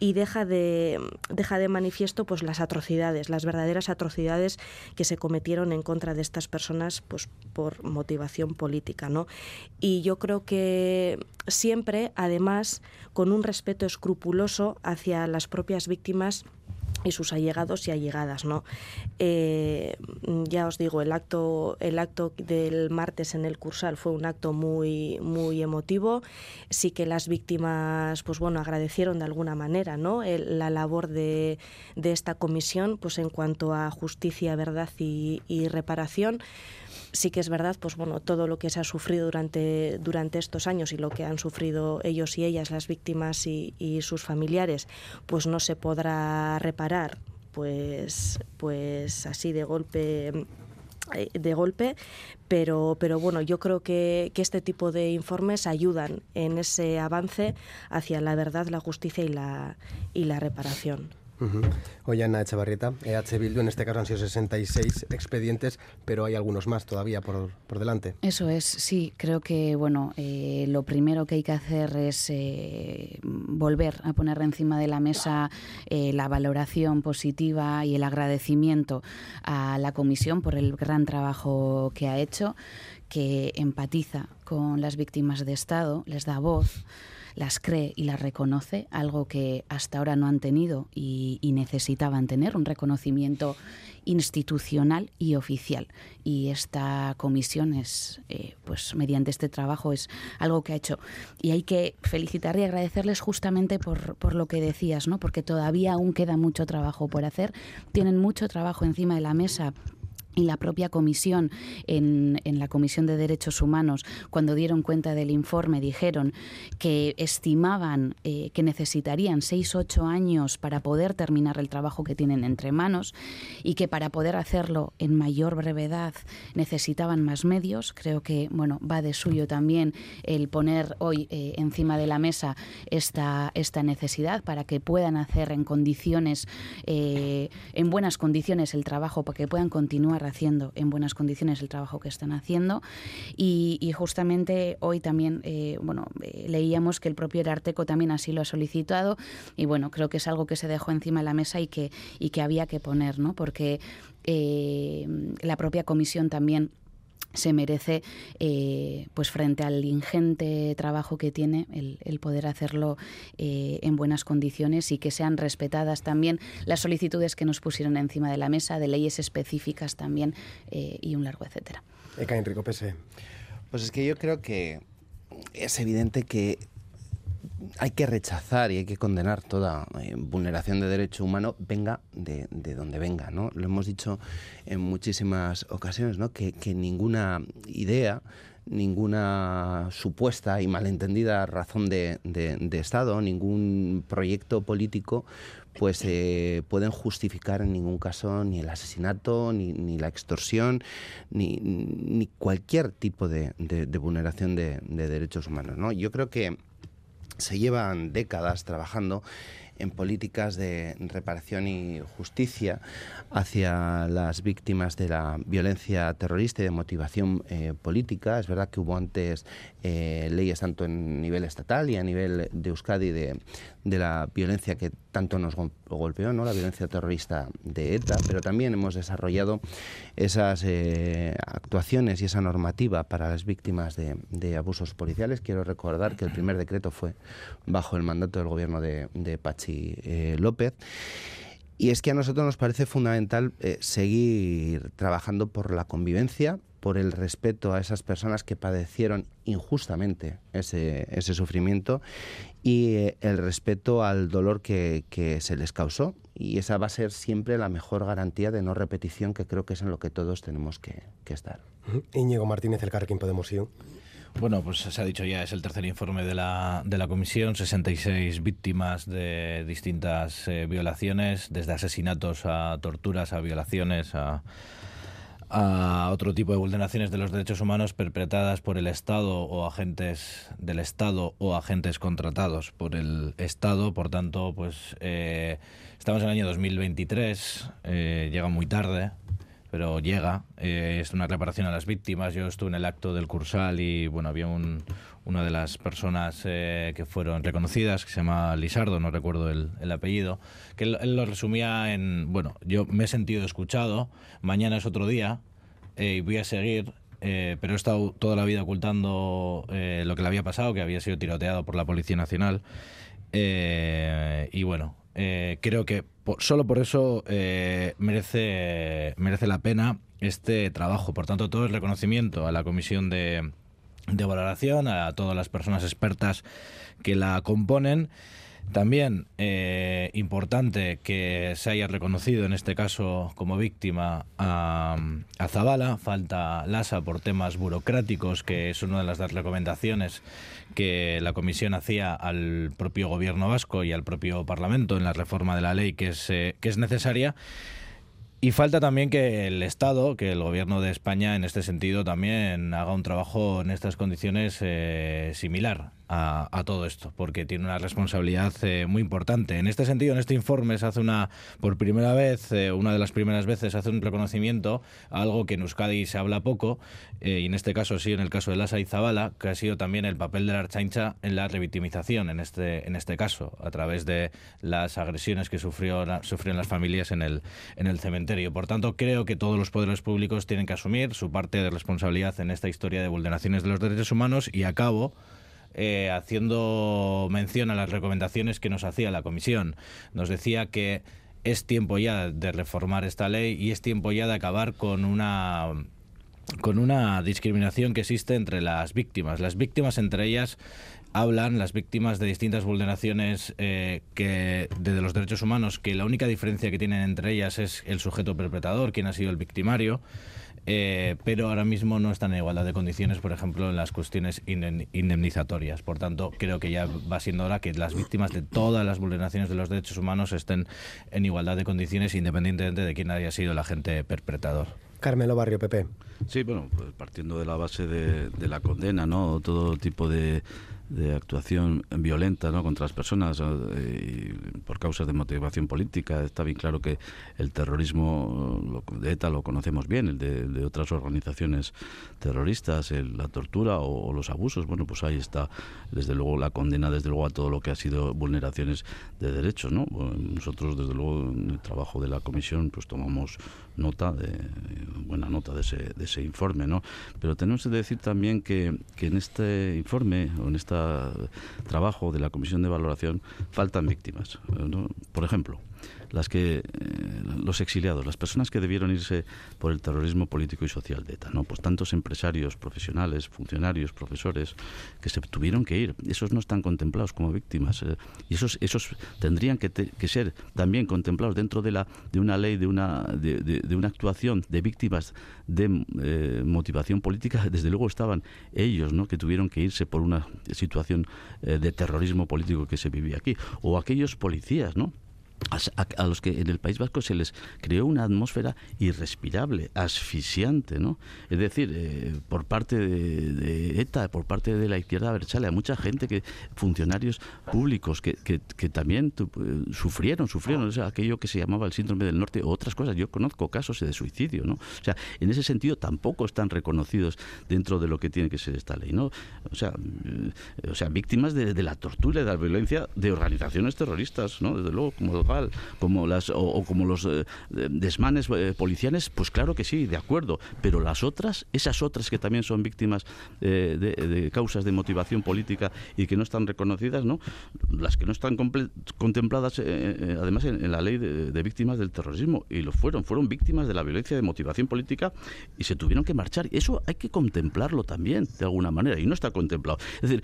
y deja de, deja de manifiesto pues las atrocidades, las verdaderas atrocidades que se cometieron en contra de estas personas pues por motivación política, ¿no? Y yo creo que siempre, además, con un respeto escrupuloso hacia las propias víctimas y sus allegados y allegadas no eh, ya os digo el acto el acto del martes en el cursal fue un acto muy muy emotivo. Sí que las víctimas pues bueno agradecieron de alguna manera no la labor de, de, esta comisión pues en cuanto a justicia verdad y, y reparación sí que es verdad, pues bueno, todo lo que se ha sufrido durante, durante estos años y lo que han sufrido ellos y ellas, las víctimas y, sus familiares, pues no se podrá reparar pues, pues así de golpe eh, de golpe, pero, pero bueno, yo creo que, que, este tipo de informes ayudan en ese avance hacia la verdad, la justicia y la, y la reparación. Oye, Ana Echevarrieta, EH Bildu, en este caso han sido 66 expedientes, pero hay algunos más todavía por, por delante. Eso es, sí, creo que bueno, eh, lo primero que hay que hacer es eh, volver a poner encima de la mesa eh, la valoración positiva y el agradecimiento a la Comisión por el gran trabajo que ha hecho, que empatiza con las víctimas de Estado, les da voz las cree y las reconoce, algo que hasta ahora no han tenido y, necesitaban tener, un reconocimiento institucional y oficial. Y esta comisión es, eh, pues mediante este trabajo, es algo que ha hecho. Y hay que felicitar y agradecerles justamente por, por lo que decías, ¿no? porque todavía aún queda mucho trabajo por hacer, tienen mucho trabajo encima de la mesa y la propia comisión en, en, la Comisión de Derechos Humanos, cuando dieron cuenta del informe, dijeron que estimaban eh, que necesitarían seis, ocho años para poder terminar el trabajo que tienen entre manos y que para poder hacerlo en mayor brevedad necesitaban más medios. Creo que bueno va de suyo también el poner hoy eh, encima de la mesa esta, esta necesidad para que puedan hacer en condiciones, eh, en buenas condiciones el trabajo, para que puedan continuar haciendo en buenas condiciones el trabajo que están haciendo. Y, justamente hoy también, eh, bueno, eh, leíamos que el propio Arteco también así lo ha solicitado y bueno, creo que es algo que se dejó encima de la mesa y que, y que había que poner, ¿no? Porque eh, la propia comisión también se merece, eh, pues frente al ingente trabajo que tiene, el, poder hacerlo eh, en buenas condiciones y que sean respetadas también las solicitudes que nos pusieron encima de la mesa, de leyes específicas también eh, y un largo etcétera. Eka Enrico Pese. Pues es que yo creo que es evidente que hay que rechazar y hay que condenar toda eh, vulneración de derecho humano, venga de, donde venga. ¿no? Lo hemos dicho en muchísimas ocasiones, ¿no? que, ninguna idea, ninguna supuesta y malentendida razón de, Estado, ningún proyecto político, pues eh, pueden justificar en ningún caso ni el asesinato, ni, la extorsión, ni, ni, cualquier tipo de, vulneración de, derechos humanos. ¿no? Yo creo que se llevan décadas trabajando en políticas de reparación y justicia hacia las víctimas de la violencia terrorista y de motivación eh, política. Es verdad que hubo antes eh, leyes tanto en nivel estatal y a nivel de Euskadi de, de la violencia que tanto nos golpeó, ¿no? la violencia terrorista de ETA, pero también hemos desarrollado esas eh, actuaciones y esa normativa para las víctimas de, de, abusos policiales. Quiero recordar que el primer decreto fue bajo el mandato del gobierno de, de Pachi eh, López. Y es que a nosotros nos parece fundamental eh, seguir trabajando por la convivencia, por el respeto a esas personas que padecieron injustamente ese, ese sufrimiento y eh, el respeto al dolor que, que, se les causó. Y esa va a ser siempre la mejor garantía de no repetición, que creo que es en lo que todos tenemos que, que estar. Íñigo Martínez, el Carrequín Podemos ir. Bueno, pues se ha dicho ya, es el tercer informe de la, de la comisión, 66 víctimas de distintas eh, violaciones, desde asesinatos a torturas, a violaciones, a, a otro tipo de vulneraciones de los derechos humanos perpetradas por el Estado o agentes del Estado o agentes contratados por el Estado. Por tanto, pues eh, estamos en el año 2023, eh, llega muy tarde, pero llega. Eh, es una reparación a las víctimas. Yo estuve en el acto del Cursal y bueno, había un, una de las personas eh, que fueron reconocidas, que se llama Lisardo, no recuerdo el, apellido, que él, lo resumía en, bueno, yo me he sentido escuchado, mañana es otro día eh, y voy a seguir. pero he estado toda la vida ocultando lo que le había pasado, que había sido tiroteado por la Policía Nacional. y bueno, creo que solo por eso eh, merece, merece la pena este trabajo. Por tanto, todo el reconocimiento a la comisión de, de valoración, a todas las personas expertas que la componen. También eh, importante que se haya reconocido en este caso como víctima a, a Zabala, falta Lasa por temas burocráticos, que es una de las recomendaciones que la Comisión hacía al propio Gobierno vasco y al propio Parlamento en la reforma de la ley que es, eh, que es necesaria. Y falta también que el Estado, que el Gobierno de España en este sentido también haga un trabajo en estas condiciones eh, similar a, todo esto, porque tiene una responsabilidad eh, muy importante. En este sentido, en este informe se hace una, por primera vez, eh, una de las primeras veces, se hace un reconocimiento a algo que en Euskadi se habla poco, eh, y en este caso sí, en el caso de Lasa y Zabala, que ha sido también el papel de la Archancha en la revictimización, en este, en este caso, a través de las agresiones que sufrió, sufrieron las familias en el, en el cementerio. Por tanto, creo que todos los poderes públicos tienen que asumir su parte de responsabilidad en esta historia de vulneraciones de los derechos humanos y a cabo eh, haciendo mención a las recomendaciones que nos hacía la Comisión. Nos decía que es tiempo ya de reformar esta ley y es tiempo ya de acabar con una con una discriminación que existe entre las víctimas. Las víctimas entre ellas hablan, las víctimas de distintas vulneraciones eh, que de los derechos humanos, que la única diferencia que tienen entre ellas es el sujeto perpetrador, quien ha sido el victimario. Eh, pero ahora mismo no están en igualdad de condiciones, por ejemplo, en las cuestiones indemnizatorias. Por tanto, creo que ya va siendo hora que las víctimas de todas las vulneraciones de los derechos humanos estén en igualdad de condiciones, independientemente de quién haya sido el agente perpetrador. Carmelo Barrio, Pepe. Sí, bueno, pues partiendo de la base de, de la condena, ¿no? Todo tipo de de actuación violenta ¿no? contra las personas por causas de motivación política. Está bien claro que el terrorismo de ETA lo conocemos bien, el de, otras organizaciones terroristas, la tortura o, los abusos. Bueno, pues ahí está, desde luego, la condena, desde luego, a todo lo que ha sido vulneraciones de derechos. ¿no? nosotros, desde luego, en el trabajo de la comisión, pues tomamos nota, de, buena nota de ese, de ese informe. ¿no? Pero tenemos que decir también que, que en este informe, o en esta trabajo de la Comisión de Valoración faltan víctimas. Por ejemplo, las que eh, los exiliados, las personas que debieron irse por el terrorismo político y social de ETA, ¿no? Pues tantos empresarios, profesionales, funcionarios, profesores que se tuvieron que ir, esos no están contemplados como víctimas eh, y esos esos tendrían que, que, ser también contemplados dentro de la de una ley de una de, de, una actuación de víctimas de eh, motivación política, desde luego estaban ellos, ¿no? que tuvieron que irse por una situación de terrorismo político que se vivía aquí o aquellos policías, ¿no? A, los que en el País Vasco se les creó una atmósfera irrespirable, asfixiante, ¿no? Es decir, eh, por parte de, ETA, por parte de la izquierda berchale, a mucha gente, que funcionarios públicos que, que, también eh, sufrieron, sufrieron aquello que se llamaba el síndrome del norte o otras cosas. Yo conozco casos de suicidio, ¿no? O sea, en ese sentido tampoco están reconocidos dentro de lo que tiene que ser esta ley, ¿no? O sea, eh, o sea víctimas de, de la tortura y de la violencia de organizaciones terroristas, ¿no? Desde luego, como como las o, como los eh, desmanes eh, policiales, pues claro que sí, de acuerdo. Pero las otras, esas otras que también son víctimas eh, de, causas de motivación política y que no están reconocidas, ¿no? Las que no están contempladas, además, en, la ley de, víctimas del terrorismo y lo fueron, fueron víctimas de la violencia de motivación política y se tuvieron que marchar. Eso hay que contemplarlo también, de alguna manera, y no está contemplado. Es decir,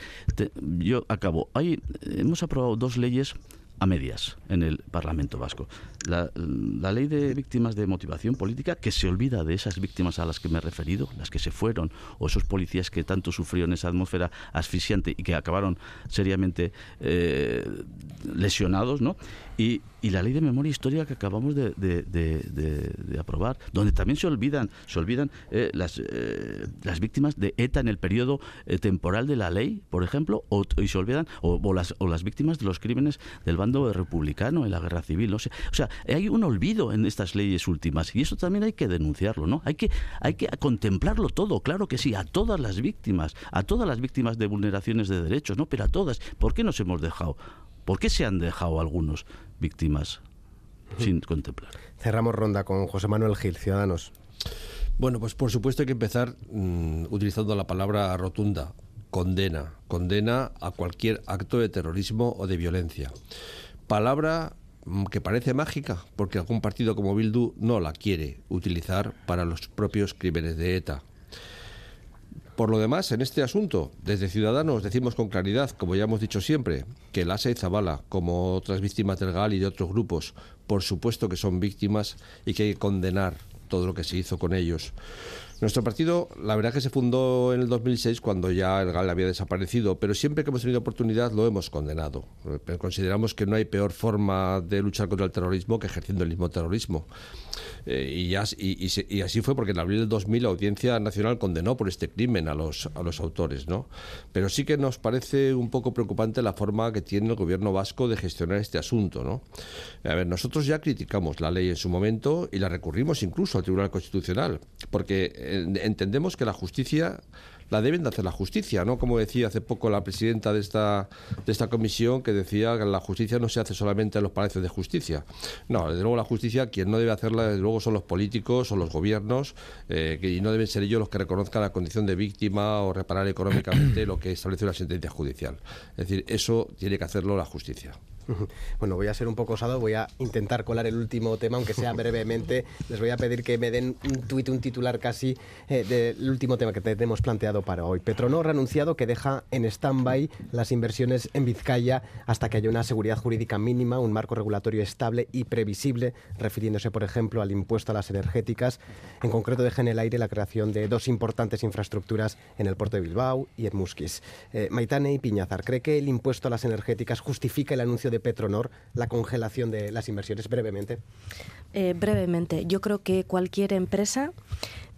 yo acabo. Hay, hemos aprobado dos leyes a medias en el Parlamento Vasco. La, ley de víctimas de motivación política, que se olvida de esas víctimas a las que me he referido, las que se fueron, o esos policías que tanto sufrieron esa atmósfera asfixiante y que acabaron seriamente eh, lesionados, ¿no? Y, y la ley de memoria histórica que acabamos de, de, aprobar, donde también se olvidan, se olvidan eh, las, eh, las víctimas de ETA en el periodo temporal de la ley, por ejemplo, o, y se olvidan, o, las, o las víctimas de los crímenes del bando republicano en la guerra civil. No sé. O sea, hay un olvido en estas leyes últimas y eso también hay que denunciarlo, ¿no? Hay que, hay que contemplarlo todo, claro que sí, a todas las víctimas, a todas las víctimas de vulneraciones de derechos, ¿no? Pero a todas. ¿Por qué nos hemos dejado? ¿Por qué se han dejado algunos víctimas sin contemplar? Cerramos ronda con José Manuel Gil, Ciudadanos. Bueno, pues por supuesto hay que empezar mm, utilizando la palabra rotunda, condena, condena a cualquier acto de terrorismo o de violencia. Palabra que parece mágica, porque algún partido como Bildu no la quiere utilizar para los propios crímenes de ETA. Por lo demás, en este asunto, desde Ciudadanos decimos con claridad, como ya hemos dicho siempre, que Lasa y Zabala, como otras víctimas del GAL y de otros grupos, por supuesto que son víctimas y que hay que condenar todo lo que se hizo con ellos. Nuestro partido, la verdad que se fundó en el 2006 cuando ya el GAL había desaparecido, pero siempre que hemos tenido oportunidad lo hemos condenado. consideramos que no hay peor forma de luchar contra el terrorismo que ejerciendo el mismo terrorismo. Eh, y, ya, y, así fue porque en abril del 2000 la Audiencia Nacional condenó por este crimen a los, a los autores. ¿no? Pero sí que nos parece un poco preocupante la forma que tiene el gobierno vasco de gestionar este asunto. ¿no? A ver, nosotros ya criticamos la ley en su momento y la recurrimos incluso al Tribunal Constitucional, porque entendemos que la justicia la deben de hacer la justicia, ¿no? Como decía hace poco la presidenta de esta, de esta comisión, que decía que la justicia no se hace solamente en los palacios de justicia. No, desde luego la justicia, quien no debe hacerla, desde luego son los políticos, son los gobiernos, eh, que, y no deben ser ellos los que reconozcan la condición de víctima o reparar económicamente lo que establece una sentencia judicial. Es decir, eso tiene que hacerlo la justicia. Bueno, voy a ser un poco osado, voy a intentar colar el último tema, aunque sea brevemente. Les voy a pedir que me den un tuit, un titular casi eh, del último tema que tenemos planteado para hoy. Petronor ha anunciado que deja en stand-by las inversiones en Vizcaya hasta que haya una seguridad jurídica mínima, un marco regulatorio estable y previsible, refiriéndose, por ejemplo, al impuesto a las energéticas. En concreto, deja en el aire la creación de dos importantes infraestructuras en el puerto de Bilbao y en Musquis. Eh, Maitane y Piñazar, ¿cree que el impuesto a las energéticas justifica el anuncio de Petronor la congelación de las inversiones? Brevemente. Eh, brevemente, yo creo que cualquier empresa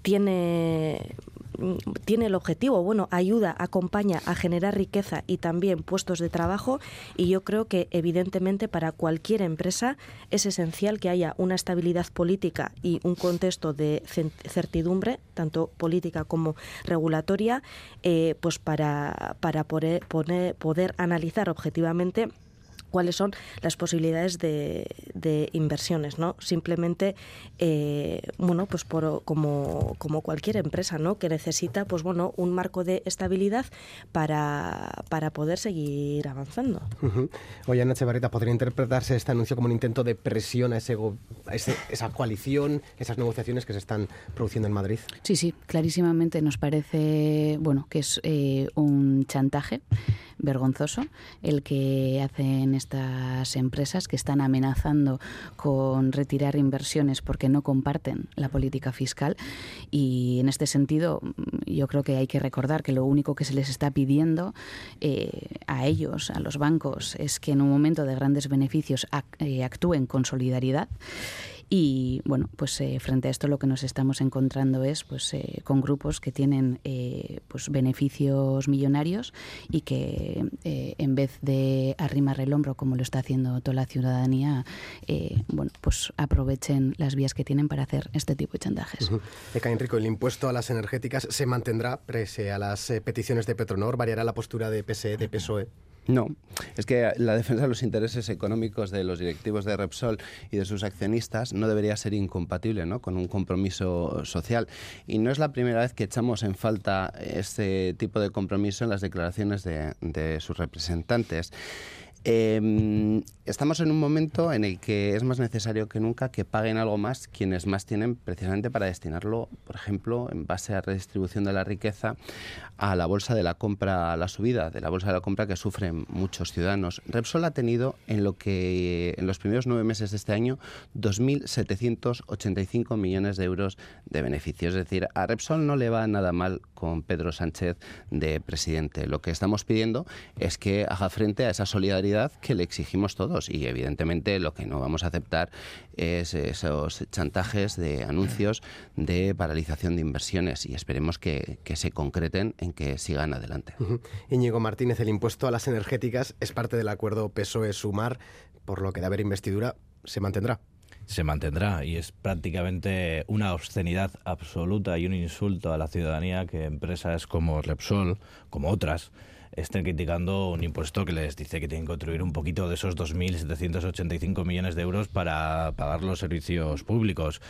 tiene tiene el objetivo, bueno, ayuda, acompaña a generar riqueza y también puestos de trabajo y yo creo que evidentemente para cualquier empresa es esencial que haya una estabilidad política y un contexto de certidumbre, tanto política como regulatoria, eh, pues para, para poder, poder analizar objetivamente cuáles son las posibilidades de, inversiones, ¿no? Simplemente, eh, bueno, pues por, como, como cualquier empresa, ¿no? Que necesita, pues bueno, un marco de estabilidad para, para poder seguir avanzando. Oye, Ana ¿podría interpretarse este anuncio como un intento de presión a, ese, esa coalición, esas negociaciones que se están produciendo en Madrid? Sí, sí, clarísimamente nos parece, bueno, que es eh, un chantaje vergonzoso el que hacen estas empresas que están amenazando con retirar inversiones porque no comparten la política fiscal. Y en este sentido yo creo que hay que recordar que lo único que se les está pidiendo eh, a ellos, a los bancos, es que en un momento de grandes beneficios eh, actúen con solidaridad y bueno, pues eh, frente a esto lo que nos estamos encontrando es pues eh, con grupos que tienen eh, pues beneficios millonarios y que en vez de arrimar el hombro como lo está haciendo toda la ciudadanía, bueno, pues aprovechen las vías que tienen para hacer este tipo de chantajes. Uh Enrico, el impuesto a las energéticas se mantendrá pese a las peticiones de Petronor, variará la postura de PSE, de PSOE. No, es que la defensa de los intereses económicos de los directivos de Repsol y de sus accionistas no debería ser incompatible ¿no? con un compromiso social. Y no es la primera vez que echamos en falta este tipo de compromiso en las declaraciones de, de sus representantes. Eh, estamos en un momento en el que es más necesario que nunca que paguen algo más quienes más tienen precisamente para destinarlo, por ejemplo, en base a redistribución de la riqueza, a la bolsa de la compra, a la subida de la bolsa de la compra que sufren muchos ciudadanos. Repsol ha tenido en lo que en los primeros nueve meses de este año 2.785 millones de euros de beneficios. Es decir, a Repsol no le va nada mal con Pedro Sánchez de presidente. Lo que estamos pidiendo es que haga frente a esa solidaridad que le exigimos todos. Y evidentemente lo que no vamos a aceptar es esos chantajes de anuncios de paralización de inversiones. Y esperemos que, se concreten en que sigan adelante. Íñigo Martínez, el impuesto a las energéticas es parte del acuerdo PSOE-Sumar, por lo que de haber investidura se mantendrá. Se mantendrá y es prácticamente una obscenidad absoluta y un insulto a la ciudadanía que empresas como Repsol, como otras, estén criticando un impuesto que les dice que tienen que contribuir un poquito de esos 2.785 millones de euros para pagar los servicios públicos.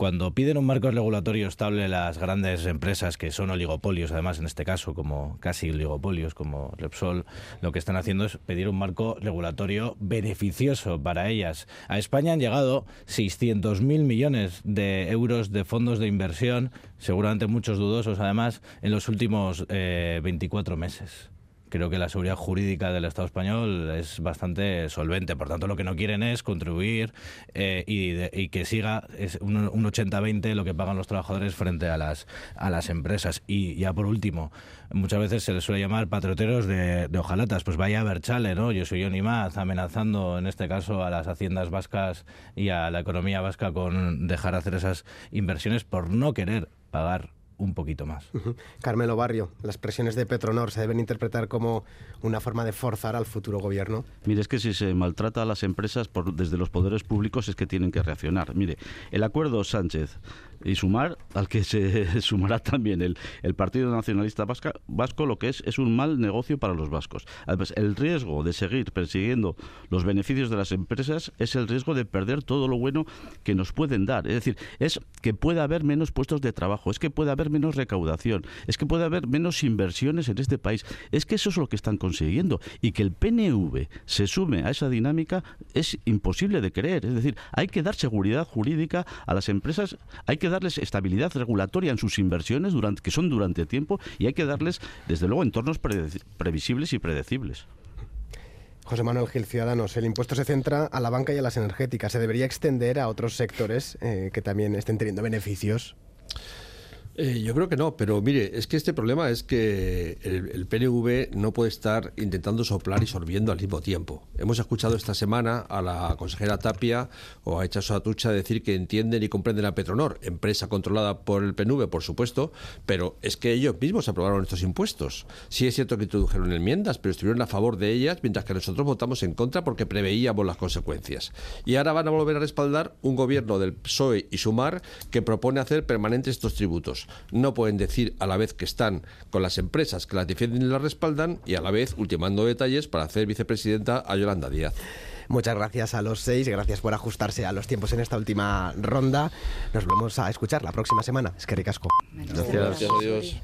Cuando piden un marco regulatorio estable las grandes empresas, que son oligopolios, además en este caso, como casi oligopolios, como Repsol, lo que están haciendo es pedir un marco regulatorio beneficioso para ellas. A España han llegado 600.000 millones de euros de fondos de inversión, seguramente muchos dudosos además, en los últimos eh, 24 meses creo que la seguridad jurídica del Estado español es bastante solvente. Por tanto, lo que no quieren es contribuir eh, y, que siga es un, 80-20 lo que pagan los trabajadores frente a las, a las empresas. Y ya por último, muchas veces se les suele llamar patrioteros de, de hojalatas. Pues vaya a ver chale, ¿no? Yo soy Onimaz amenazando en este caso a las haciendas vascas y a la economía vasca con dejar hacer esas inversiones por no querer pagar un poquito más. Carmelo Barrio, las presiones de Petronor se deben interpretar como una forma de forzar al futuro gobierno. Mire, es que si se maltrata a las empresas por, desde los poderes públicos es que tienen que reaccionar. Mire, el acuerdo Sánchez y sumar al que se sumará también el, el Partido Nacionalista Vasco, lo que es es un mal negocio para los vascos. Además, el riesgo de seguir persiguiendo los beneficios de las empresas es el riesgo de perder todo lo bueno que nos pueden dar. Es decir, es que pueda haber menos puestos de trabajo, es que puede haber menos recaudación, es que puede haber menos inversiones en este país. Es que eso es lo que están consiguiendo. Y que el PNV se sume a esa dinámica es imposible de creer. Es decir, hay que dar seguridad jurídica a las empresas, hay que darles estabilidad regulatoria en sus inversiones, durante, que son durante tiempo, y hay que darles, desde luego, entornos previsibles y predecibles. José Manuel Gil, Ciudadanos, el impuesto se centra a la banca y a las energéticas. ¿Se debería extender a otros sectores eh, que también estén teniendo beneficios? Eh, yo creo que no, pero mire, es que este problema es que el, PNV no puede estar intentando soplar y sorbiendo al mismo tiempo. Hemos escuchado esta semana a la consejera Tapia o a Echaso Atucha decir que entienden y comprenden a Petronor, empresa controlada por el PNV, por supuesto, pero es que ellos mismos aprobaron estos impuestos. Sí es cierto que introdujeron enmiendas, pero estuvieron a favor de ellas, mientras que nosotros votamos en contra porque preveíamos las consecuencias. Y ahora van a volver a respaldar un gobierno del PSOE y Sumar que propone hacer permanentes estos tributos no pueden decir a la vez que están con las empresas que las defienden y las respaldan y a la vez ultimando detalles para hacer vicepresidenta a Yolanda Díaz. Muchas gracias a los seis, gracias por ajustarse a los tiempos en esta última ronda. Nos volvemos a escuchar la próxima semana. Es que ricasco. Gracias. gracias. Adiós.